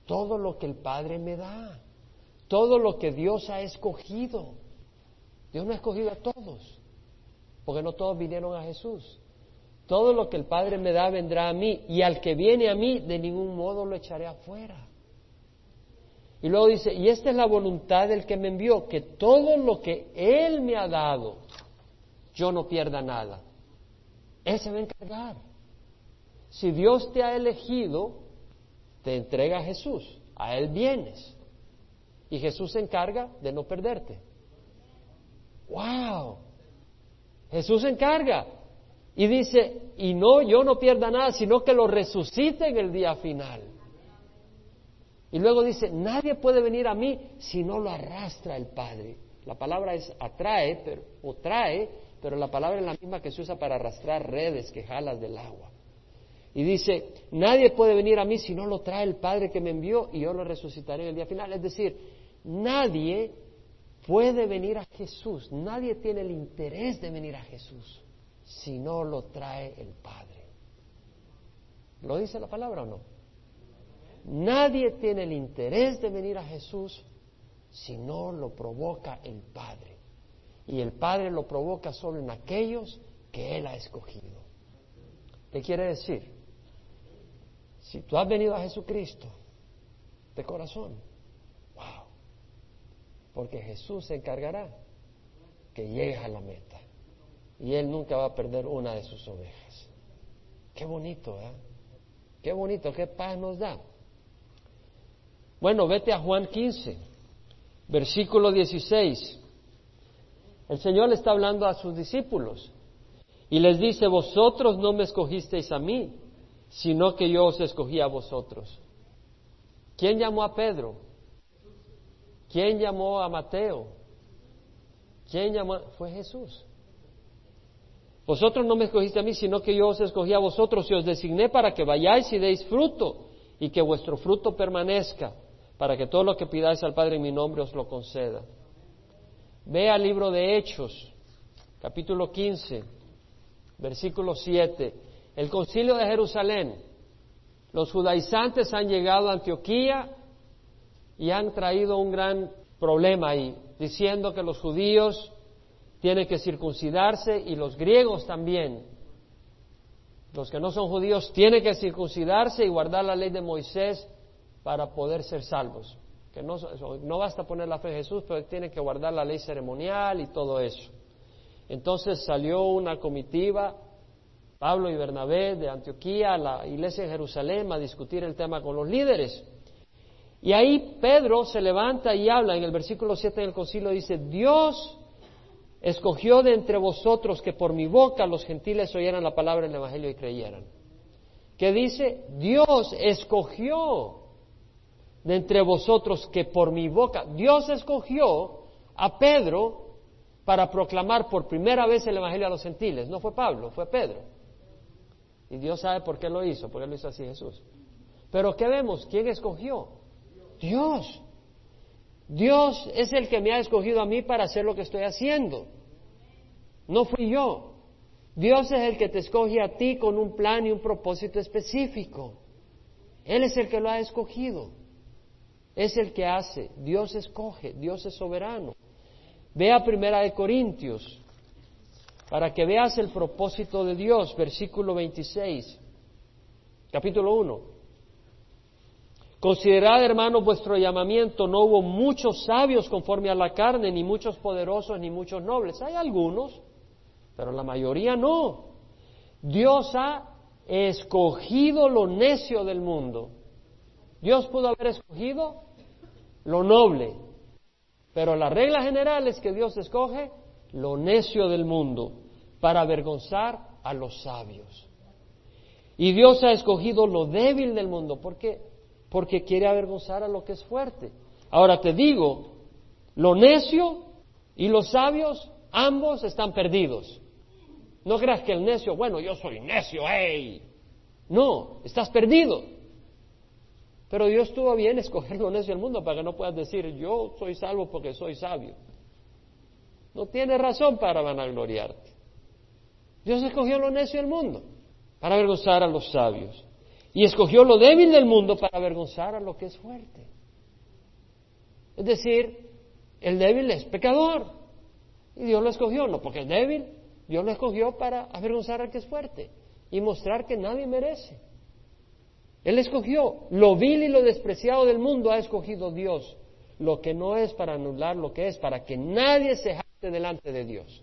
Todo lo que el Padre me da todo lo que Dios ha escogido. Dios no ha escogido a todos, porque no todos vinieron a Jesús. Todo lo que el Padre me da vendrá a mí, y al que viene a mí, de ningún modo lo echaré afuera. Y luego dice, y esta es la voluntad del que me envió, que todo lo que Él me ha dado, yo no pierda nada. Él se va a encargar. Si Dios te ha elegido, te entrega a Jesús, a Él vienes. Y Jesús se encarga de no perderte. ¡Wow! Jesús se encarga. Y dice, y no, yo no pierda nada, sino que lo resucite en el día final. Y luego dice, nadie puede venir a mí si no lo arrastra el Padre. La palabra es atrae o trae, pero la palabra es la misma que se usa para arrastrar redes que jalas del agua. Y dice, nadie puede venir a mí si no lo trae el Padre que me envió y yo lo resucitaré en el día final. Es decir, nadie puede venir a Jesús, nadie tiene el interés de venir a Jesús si no lo trae el Padre. ¿Lo dice la palabra o no? Nadie tiene el interés de venir a Jesús si no lo provoca el Padre. Y el Padre lo provoca solo en aquellos que Él ha escogido. ¿Qué quiere decir? Si tú has venido a Jesucristo de corazón, wow, porque Jesús se encargará que llegues a la meta y Él nunca va a perder una de sus ovejas. Qué bonito, ¿eh? Qué bonito, qué paz nos da. Bueno, vete a Juan 15, versículo 16. El Señor le está hablando a sus discípulos y les dice, vosotros no me escogisteis a mí, sino que yo os escogí a vosotros. ¿Quién llamó a Pedro? ¿Quién llamó a Mateo? ¿Quién llamó? Fue Jesús. Vosotros no me escogiste a mí, sino que yo os escogí a vosotros y os designé para que vayáis y deis fruto y que vuestro fruto permanezca, para que todo lo que pidáis al Padre en mi nombre os lo conceda. Ve al libro de Hechos, capítulo 15, versículo 7. El concilio de Jerusalén. Los judaizantes han llegado a Antioquía y han traído un gran problema ahí, diciendo que los judíos tienen que circuncidarse y los griegos también. Los que no son judíos tienen que circuncidarse y guardar la ley de Moisés para poder ser salvos. Que no, basta poner la fe en Jesús, pero tienen que guardar la ley ceremonial y todo eso. Entonces salió una comitiva Pablo y Bernabé de Antioquía a la iglesia en Jerusalén a discutir el tema con los líderes. Y ahí Pedro se levanta y habla, en el versículo 7 del concilio dice, Dios escogió de entre vosotros que por mi boca los gentiles oyeran la palabra del Evangelio y creyeran. ¿Qué dice? Dios escogió de entre vosotros que por mi boca, Dios escogió a Pedro para proclamar por primera vez el Evangelio a los gentiles. No fue Pablo, fue Pedro. Y Dios sabe por qué lo hizo, porque lo hizo así Jesús. Pero ¿qué vemos? ¿Quién escogió? Dios. Dios es el que me ha escogido a mí para hacer lo que estoy haciendo. No fui yo. Dios es el que te escoge a ti con un plan y un propósito específico. Él es el que lo ha escogido. Es el que hace. Dios escoge. Dios es soberano. Vea Primera de Corintios para que veas el propósito de Dios, versículo 26, capítulo 1. Considerad, hermanos, vuestro llamamiento, no hubo muchos sabios conforme a la carne, ni muchos poderosos, ni muchos nobles. Hay algunos, pero la mayoría no. Dios ha escogido lo necio del mundo. Dios pudo haber escogido lo noble, pero la regla general es que Dios escoge lo necio del mundo para avergonzar a los sabios. Y Dios ha escogido lo débil del mundo. ¿Por qué? Porque quiere avergonzar a lo que es fuerte. Ahora te digo, lo necio y los sabios, ambos están perdidos. No creas que el necio, bueno, yo soy necio, hey. No, estás perdido. Pero Dios estuvo bien escoger lo necio del mundo para que no puedas decir, yo soy salvo porque soy sabio. No tienes razón para vanagloriarte. Dios escogió lo necio del mundo para avergonzar a los sabios. Y escogió lo débil del mundo para avergonzar a lo que es fuerte. Es decir, el débil es pecador. Y Dios lo escogió, no porque es débil, Dios lo escogió para avergonzar al que es fuerte y mostrar que nadie merece. Él escogió lo vil y lo despreciado del mundo, ha escogido Dios. Lo que no es para anular lo que es, para que nadie se delante de Dios.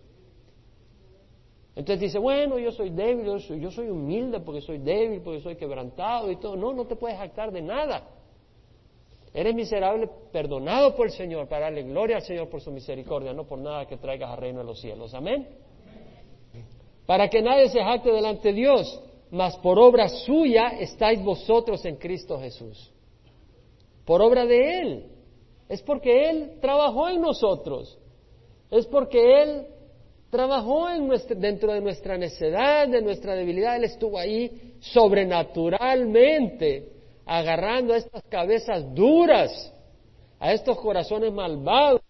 Entonces dice, bueno, yo soy débil, yo soy, humilde porque soy débil, porque soy quebrantado y todo. No, no te puedes jactar de nada. Eres miserable, perdonado por el Señor, para darle gloria al Señor por su misericordia, no por nada que traigas al reino de los cielos. Amén. Para que nadie se jacte delante de Dios, mas por obra suya estáis vosotros en Cristo Jesús. Por obra de Él. Es porque Él trabajó en nosotros. Es porque Él trabajó en dentro de nuestra necedad, de nuestra debilidad. Él estuvo ahí sobrenaturalmente agarrando a estas cabezas duras, a estos corazones malvados,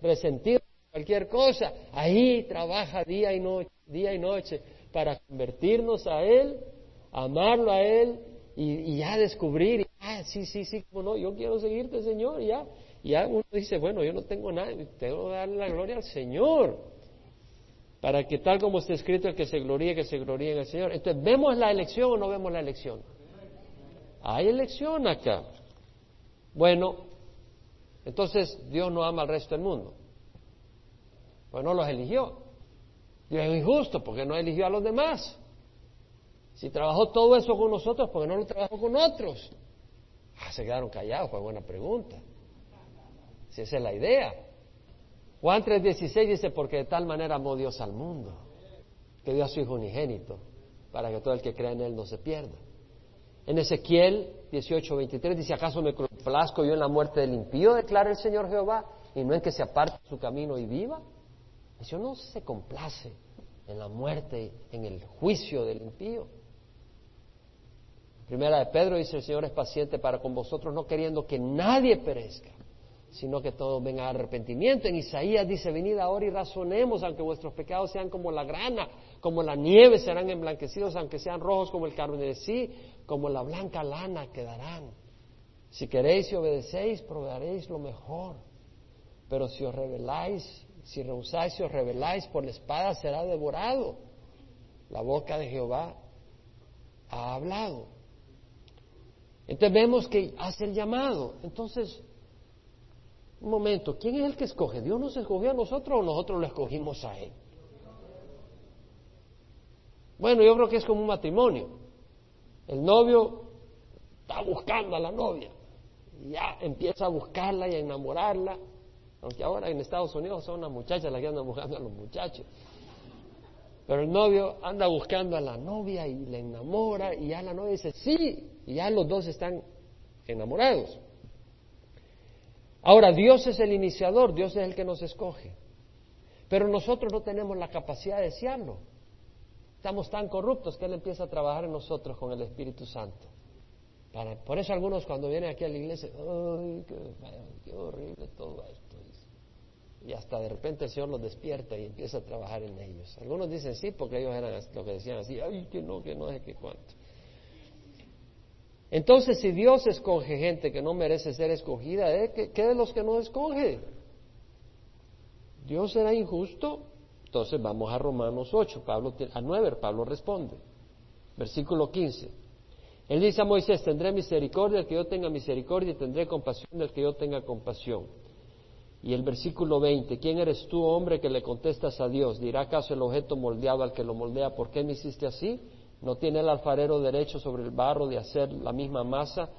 resentidos, cualquier cosa. Ahí trabaja día y noche, día y noche para convertirnos a Él, amarlo a Él y, ya descubrir, ah, sí, sí, sí, como no, yo quiero seguirte, Señor, ya. Y ya uno dice, bueno, yo no tengo nada, tengo que darle la gloria al Señor. Para que tal como está escrito, el que se gloríe, que se gloríe en el Señor. Entonces, ¿vemos la elección o no vemos la elección? Hay elección acá. Bueno, entonces Dios no ama al resto del mundo. Pues no los eligió. Dios es injusto porque no eligió a los demás. Si trabajó todo eso con nosotros, porque no lo trabajó con otros? Ah, se quedaron callados, fue buena pregunta. Si esa es la idea. Juan 3:16 dice, porque de tal manera amó Dios al mundo, que dio a su Hijo unigénito, para que todo el que crea en Él no se pierda. En Ezequiel 18:23 dice, ¿acaso me complazco yo en la muerte del impío? Declara el Señor Jehová, y no en que se aparte su camino y viva. El Señor no se complace en la muerte, en el juicio del impío. Primera de Pedro dice el Señor es paciente para con vosotros, no queriendo que nadie perezca, sino que todos vengan a arrepentimiento. En Isaías dice, venid ahora y razonemos, aunque vuestros pecados sean como la grana, como la nieve serán emblanquecidos, aunque sean rojos como el carmesí, como la blanca lana quedarán. Si queréis y obedecéis, proveeréis lo mejor. Pero si os rebeláis, si rehusáis y os rebeláis, por la espada será devorado. La boca de Jehová ha hablado. Entonces vemos que hace el llamado. Entonces, un momento, ¿quién es el que escoge? ¿Dios nos escogió a nosotros o nosotros lo escogimos a Él? Bueno, yo creo que es como un matrimonio. El novio está buscando a la novia ya empieza a buscarla y a enamorarla, aunque ahora en Estados Unidos son las muchachas las que andan buscando a los muchachos. Pero el novio anda buscando a la novia y le enamora y ya la novia dice sí y ya los dos están enamorados. Ahora, Dios es el iniciador, Dios es el que nos escoge. Pero nosotros no tenemos la capacidad de desearlo. Estamos tan corruptos que Él empieza a trabajar en nosotros con el Espíritu Santo. por eso algunos cuando vienen aquí a la iglesia, ¡ay, qué horrible todo esto! Y hasta de repente el Señor los despierta y empieza a trabajar en ellos. Algunos dicen sí porque ellos eran lo que decían así, ay, que no, que no sé qué cuánto. Entonces, si Dios escoge gente que no merece ser escogida, ¿eh? ¿qué, de los que no escoge? ¿Dios será injusto? Entonces vamos a Romanos 8, Pablo, a 9, Pablo responde. Versículo 15. Él dice a Moisés, tendré misericordia del que yo tenga misericordia y tendré compasión del que yo tenga compasión. Y el versículo 20, ¿quién eres tú, hombre, que le contestas a Dios? ¿Dirá acaso el objeto moldeado al que lo moldea, ¿por qué me hiciste así? ¿No tiene el alfarero derecho sobre el barro de hacer la misma masa,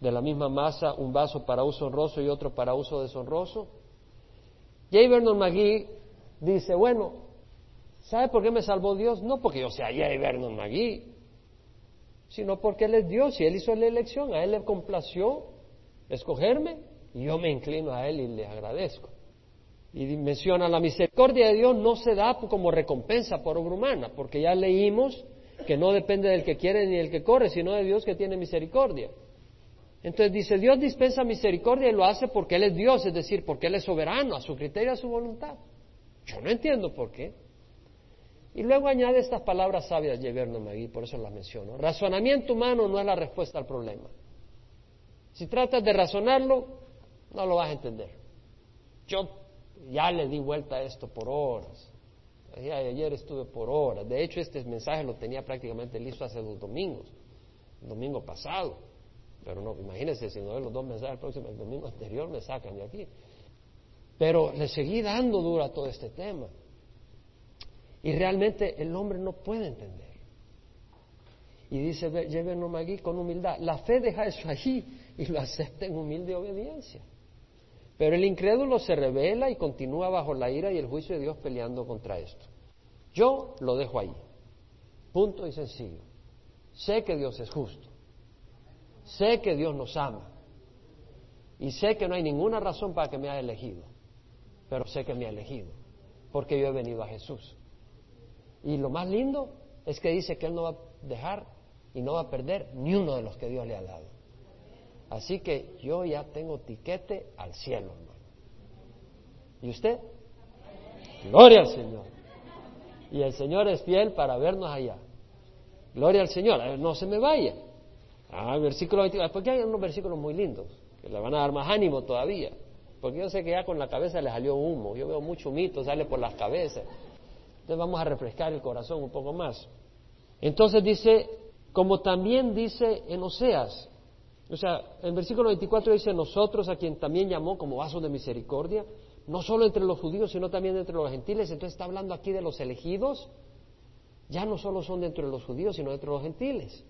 de la misma masa, un vaso para uso honroso y otro para uso deshonroso? J. Vernon McGee dice, bueno, ¿sabe por qué me salvó Dios? No porque yo sea J. Vernon McGee, sino porque Él es Dios y Él hizo la elección, a Él le complació escogerme y yo me inclino a Él y le agradezco. Y menciona la misericordia de Dios no se da como recompensa por obra humana, porque ya leímos que no depende del que quiere ni del que corre, sino de Dios que tiene misericordia. Entonces dice, Dios dispensa misericordia y lo hace porque Él es Dios, es decir, porque Él es soberano, a su criterio, a su voluntad. Yo no entiendo por qué. Y luego añade estas palabras sabias, Yeverno y por eso las menciono. Razonamiento humano no es la respuesta al problema. Si tratas de razonarlo, no lo vas a entender. Yo ya le di vuelta a esto por horas. Ayer estuve por horas. De hecho, este mensaje lo tenía prácticamente listo hace dos domingos, el domingo pasado. Pero no, imagínense, si no doy los dos mensajes el próximo, el domingo anterior me sacan de aquí. Pero le seguí dando duro a todo este tema. Y realmente el hombre no puede entender. Y dice, llévenos aquí con humildad. La fe deja eso allí y lo acepta en humilde obediencia. Pero el incrédulo se revela y continúa bajo la ira y el juicio de Dios peleando contra esto. Yo lo dejo ahí. Punto y sencillo. Sé que Dios es justo. Sé que Dios nos ama. Y sé que no hay ninguna razón para que me haya elegido. pero sé que me ha elegido, porque yo he venido a Jesús. Y lo más lindo es que dice que Él no va a dejar y no va a perder ni uno de los que Dios le ha dado. Así que yo ya tengo tiquete al cielo, hermano. ¿Y usted? Gloria al Señor. Y el Señor es fiel para vernos allá. Gloria al Señor. No se me vaya. Ah, versículo 24. Porque hay unos versículos muy lindos que le van a dar más ánimo todavía. Porque yo sé que ya con la cabeza le salió humo. Yo veo mucho mito, sale por las cabezas. Entonces vamos a refrescar el corazón un poco más. Entonces dice, como también dice en Oseas, o sea, el versículo 24 dice, nosotros a quien también llamó como vaso de misericordia, no solo entre los judíos, sino también entre los gentiles. Entonces está hablando aquí de los elegidos. Ya no solo son dentro de los judíos, sino dentro de los gentiles.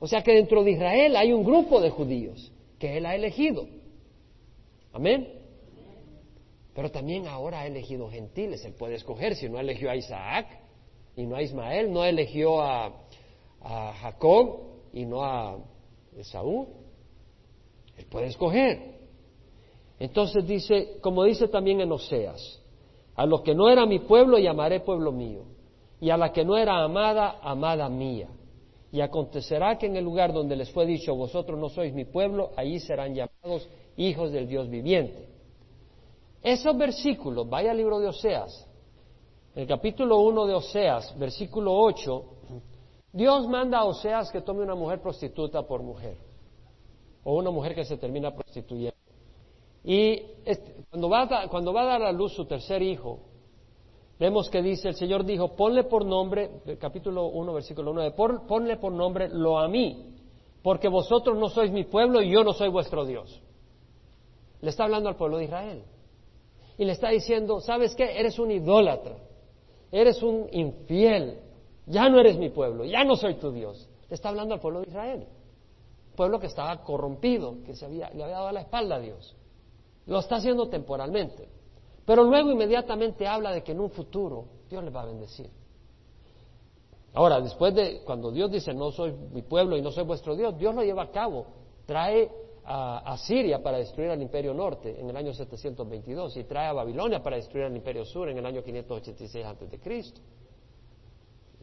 O sea que dentro de Israel hay un grupo de judíos que él ha elegido. Amén. Pero también ahora ha elegido gentiles. Él puede escoger. Si no eligió a Isaac y no a Ismael, no eligió a, a Jacob y no a Esaú. Él puede escoger. Entonces dice, como dice también en Oseas, a los que no era mi pueblo llamaré pueblo mío, y a la que no era amada, amada mía. Y acontecerá que en el lugar donde les fue dicho, vosotros no sois mi pueblo, allí serán llamados hijos del Dios viviente. Esos versículos, vaya al libro de Oseas, el capítulo 1 de Oseas, versículo 8, Dios manda a Oseas que tome una mujer prostituta por mujer, o una mujer que se termina prostituyendo. Y este, cuando, va a, cuando va a dar a luz su tercer hijo, vemos que dice, el Señor dijo, ponle por nombre, capítulo 1, versículo 9, ponle por nombre lo a mí, porque vosotros no sois mi pueblo y yo no soy vuestro Dios. Le está hablando al pueblo de Israel. Y le está diciendo, ¿sabes qué? Eres un idólatra, eres un infiel, ya no eres mi pueblo, ya no soy tu Dios. Está hablando al pueblo de Israel, pueblo que estaba corrompido, que se había, le había dado la espalda a Dios. Lo está haciendo temporalmente. Pero luego inmediatamente habla de que en un futuro Dios le va a bendecir. Ahora, después de cuando Dios dice no soy mi pueblo y no soy vuestro Dios, Dios lo lleva a cabo. Trae a, Siria para destruir al imperio norte en el año 722 y trae a Babilonia para destruir al imperio sur en el año 586 a.C.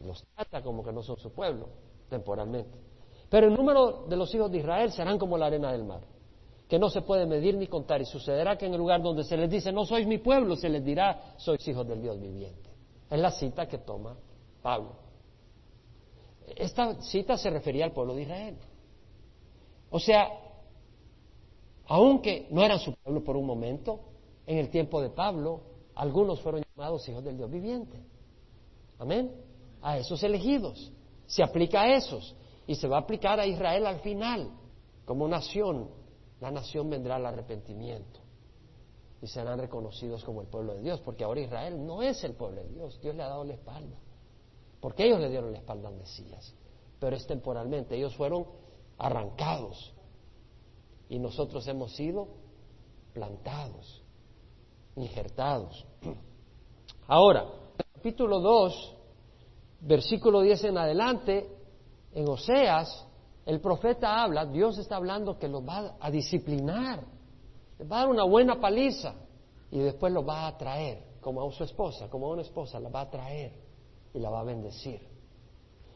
Los trata como que no son su pueblo, temporalmente. Pero el número de los hijos de Israel serán como la arena del mar que no se puede medir ni contar, y sucederá que en el lugar donde se les dice, no sois mi pueblo, se les dirá, sois hijos del Dios viviente. Es la cita que toma Pablo. Esta cita se refería al pueblo de Israel. O sea, aunque no eran su pueblo por un momento, en el tiempo de Pablo, algunos fueron llamados hijos del Dios viviente. Amén. A esos elegidos. Se aplica a esos. Y se va a aplicar a Israel al final, como nación la nación vendrá al arrepentimiento y serán reconocidos como el pueblo de Dios, porque ahora Israel no es el pueblo de Dios, Dios le ha dado la espalda, porque ellos le dieron la espalda al Mesías, pero es temporalmente, ellos fueron arrancados y nosotros hemos sido plantados, injertados. [clears throat] Ahora, capítulo 2, versículo 10 en adelante, en Oseas, el profeta habla, Dios está hablando que los va a disciplinar, les va a dar una buena paliza y después los va a traer, como a su esposa, como a una esposa, la va a traer y la va a bendecir.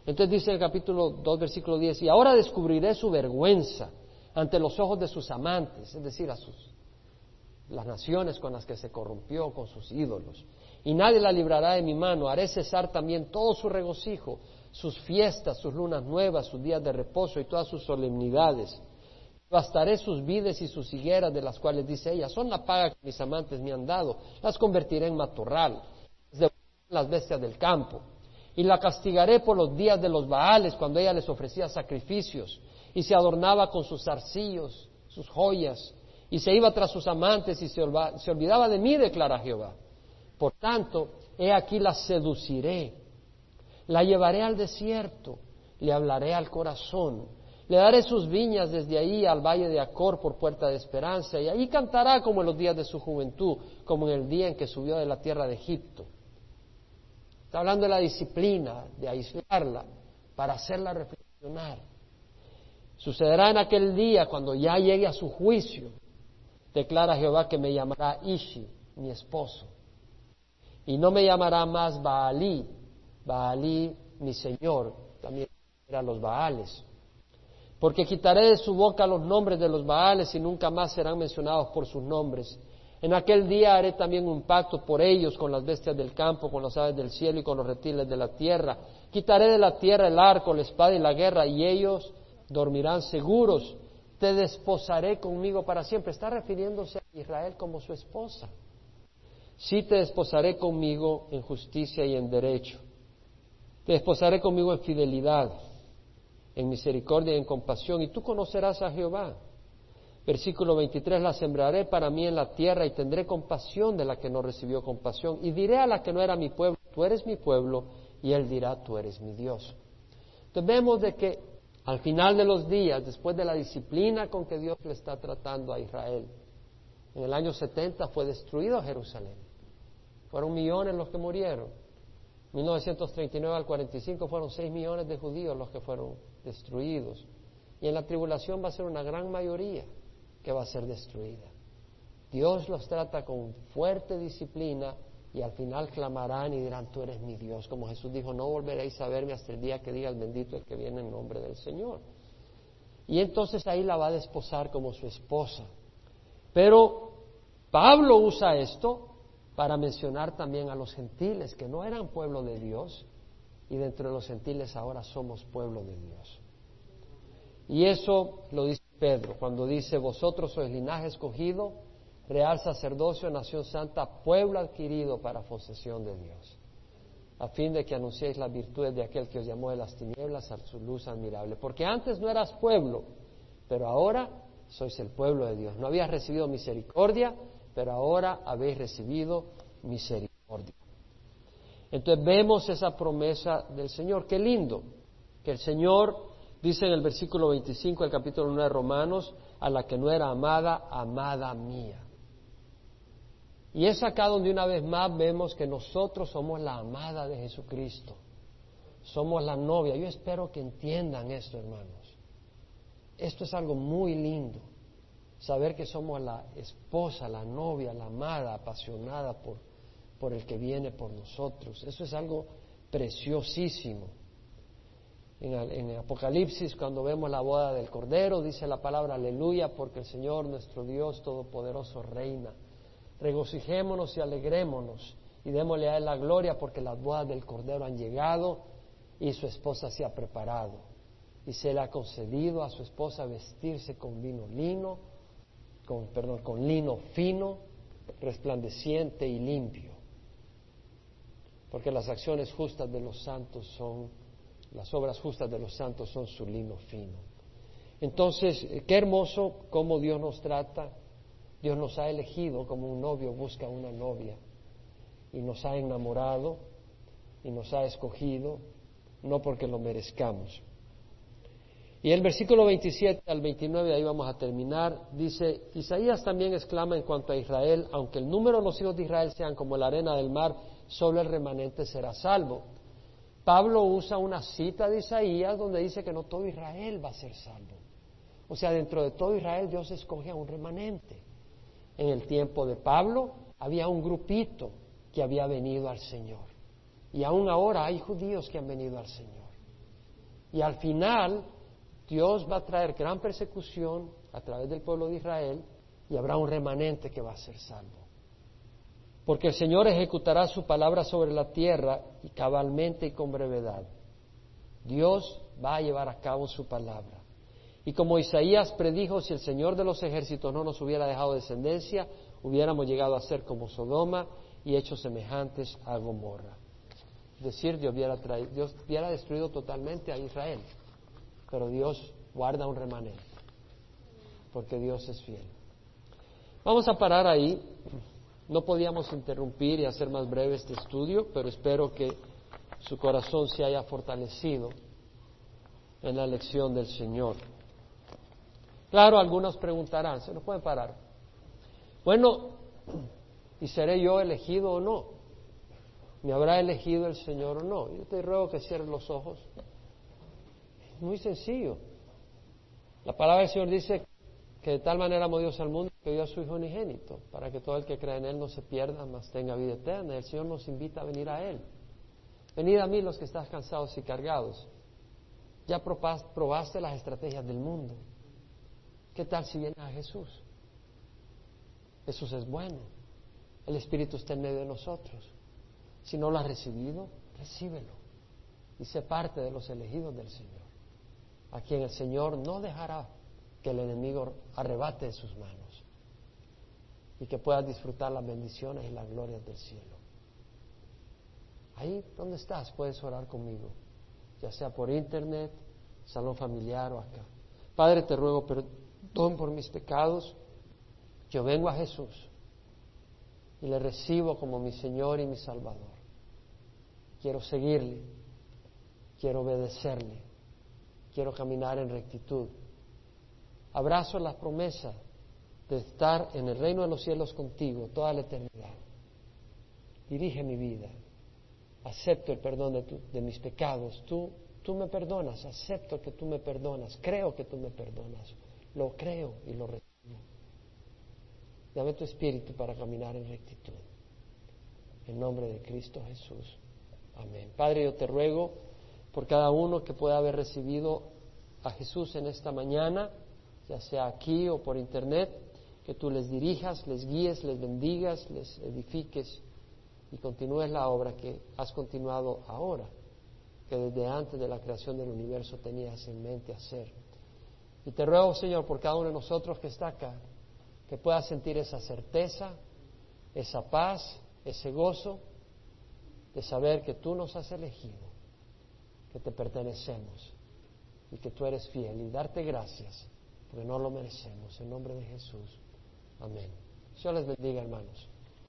Entonces dice el capítulo 2, versículo 10, y ahora descubriré su vergüenza ante los ojos de sus amantes, es decir, a sus las naciones con las que se corrompió con sus ídolos. Y nadie la librará de mi mano, haré cesar también todo su regocijo, sus fiestas, sus lunas nuevas, sus días de reposo y todas sus solemnidades. Bastaré sus vides y sus higueras, de las cuales dice ella, son la paga que mis amantes me han dado, las convertiré en matorral, las bestias del campo. Y la castigaré por los días de los Baales, cuando ella les ofrecía sacrificios, y se adornaba con sus arcillos, sus joyas, y se iba tras sus amantes y se olvidaba de mí, declara Jehová. Por tanto, he aquí la seduciré la llevaré al desierto, le hablaré al corazón, le daré sus viñas desde ahí al valle de Acor por puerta de esperanza, y ahí cantará como en los días de su juventud, como en el día en que subió de la tierra de Egipto. Está hablando de la disciplina, de aislarla, para hacerla reflexionar. Sucederá en aquel día, cuando ya llegue a su juicio, declara Jehová que me llamará Ishi, mi esposo. Y no me llamará más Baalí, Baalí mi Señor, también eran los Baales. Porque quitaré de su boca los nombres de los Baales y nunca más serán mencionados por sus nombres. En aquel día haré también un pacto por ellos con las bestias del campo, con las aves del cielo y con los reptiles de la tierra. Quitaré de la tierra el arco, la espada y la guerra, y ellos dormirán seguros. Te desposaré conmigo para siempre. Está refiriéndose a Israel como su esposa. Sí te desposaré conmigo en justicia y en derecho. Te desposaré conmigo en fidelidad, en misericordia y en compasión, y tú conocerás a Jehová. Versículo 23, la sembraré para mí en la tierra y tendré compasión de la que no recibió compasión. Y diré a la que no era mi pueblo, tú eres mi pueblo, y él dirá, tú eres mi Dios. Entonces vemos de que al final de los días, después de la disciplina con que Dios le está tratando a Israel, en el año 70 fue destruido Jerusalén. Fueron millones los que murieron. 1939 al 45 fueron 6 millones de judíos los que fueron destruidos. Y en la tribulación va a ser una gran mayoría que va a ser destruida. Dios los trata con fuerte disciplina y al final clamarán y dirán, tú eres mi Dios. Como Jesús dijo, no volveréis a verme hasta el día que diga el bendito el que viene en nombre del Señor. Y entonces ahí la va a desposar como su esposa. Pero Pablo usa esto para mencionar también a los gentiles, que no eran pueblo de Dios, y dentro de los gentiles ahora somos pueblo de Dios. Y eso lo dice Pedro, cuando dice, vosotros sois linaje escogido, real sacerdocio, nación santa, pueblo adquirido para posesión de Dios, a fin de que anunciéis las virtudes de aquel que os llamó de las tinieblas a su luz admirable. Porque antes no eras pueblo, pero ahora sois el pueblo de Dios. No habías recibido misericordia, pero ahora habéis recibido misericordia. Entonces vemos esa promesa del Señor. Qué lindo que el Señor dice en el versículo 25 del capítulo 9 de Romanos, a la que no era amada, amada mía. Y es acá donde una vez más vemos que nosotros somos la amada de Jesucristo. Somos la novia. Yo espero que entiendan esto, hermanos. Esto es algo muy lindo saber que somos la esposa, la novia, la amada, apasionada por, por el que viene por nosotros. Eso es algo preciosísimo. En, en Apocalipsis, cuando vemos la boda del Cordero, dice la palabra aleluya, porque el Señor nuestro Dios Todopoderoso reina. Regocijémonos y alegrémonos y démosle a Él la gloria porque las bodas del Cordero han llegado y su esposa se ha preparado. Y se le ha concedido a su esposa vestirse con vino lino, con, perdón, con lino fino, resplandeciente y limpio. Porque las acciones justas de los santos son, las obras justas de los santos son su lino fino. Entonces, eh, qué hermoso cómo Dios nos trata. Dios nos ha elegido como un novio busca una novia y nos ha enamorado y nos ha escogido, no porque lo merezcamos. Y el versículo 27 al 29, ahí vamos a terminar, dice, Isaías también exclama en cuanto a Israel, aunque el número de los hijos de Israel sean como la arena del mar, solo el remanente será salvo. Pablo usa una cita de Isaías donde dice que no todo Israel va a ser salvo. O sea, dentro de todo Israel Dios escoge a un remanente. En el tiempo de Pablo había un grupito que había venido al Señor. Y aún ahora hay judíos que han venido al Señor. Y al final Dios va a traer gran persecución a través del pueblo de Israel y habrá un remanente que va a ser salvo. Porque el Señor ejecutará su palabra sobre la tierra y cabalmente y con brevedad. Dios va a llevar a cabo su palabra. Y como Isaías predijo, si el Señor de los ejércitos no nos hubiera dejado descendencia, hubiéramos llegado a ser como Sodoma y hechos semejantes a Gomorra. Es decir, Dios hubiera, Dios hubiera destruido totalmente a Israel pero Dios guarda un remanente, porque Dios es fiel. Vamos a parar ahí. No podíamos interrumpir y hacer más breve este estudio, pero espero que su corazón se haya fortalecido en la lección del Señor. Claro, algunos preguntarán, ¿se nos puede parar? Bueno, ¿y seré yo elegido o no? ¿Me habrá elegido el Señor o no? Yo te ruego que cierres los ojos. Muy sencillo. La palabra del Señor dice que de tal manera amó Dios al mundo que dio a su Hijo unigénito, para que todo el que cree en Él no se pierda, mas tenga vida eterna. El Señor nos invita a venir a Él. Venid a mí los que están cansados y cargados. Ya probaste las estrategias del mundo. ¿Qué tal si vienes a Jesús? Jesús es bueno. El Espíritu está en medio de nosotros. Si no lo has recibido, recíbelo. Y sé parte de los elegidos del Señor, a quien el Señor no dejará que el enemigo arrebate de sus manos y que puedas disfrutar las bendiciones y las glorias del cielo. Ahí donde estás puedes orar conmigo, ya sea por internet, salón familiar o acá. Padre, te ruego perdón por mis pecados. Yo vengo a Jesús y le recibo como mi Señor y mi Salvador. Quiero seguirle, quiero obedecerle, quiero caminar en rectitud. Abrazo la promesa de estar en el reino de los cielos contigo toda la eternidad. Dirige mi vida. Acepto el perdón de, de mis pecados. Tú, tú me perdonas. Acepto que tú me perdonas. Creo que tú me perdonas. Lo creo y lo recibo. Dame tu espíritu para caminar en rectitud. En nombre de Cristo Jesús. Amén. Padre, yo te ruego por cada uno que pueda haber recibido a Jesús en esta mañana, ya sea aquí o por internet, que tú les dirijas, les guíes, les bendigas, les edifiques y continúes la obra que has continuado ahora, que desde antes de la creación del universo tenías en mente hacer. Y te ruego, Señor, por cada uno de nosotros que está acá, que pueda sentir esa certeza, esa paz, ese gozo de saber que tú nos has elegido, que te pertenecemos y que tú eres fiel y darte gracias porque no lo merecemos. En nombre de Jesús. Amén. Dios les bendiga, hermanos.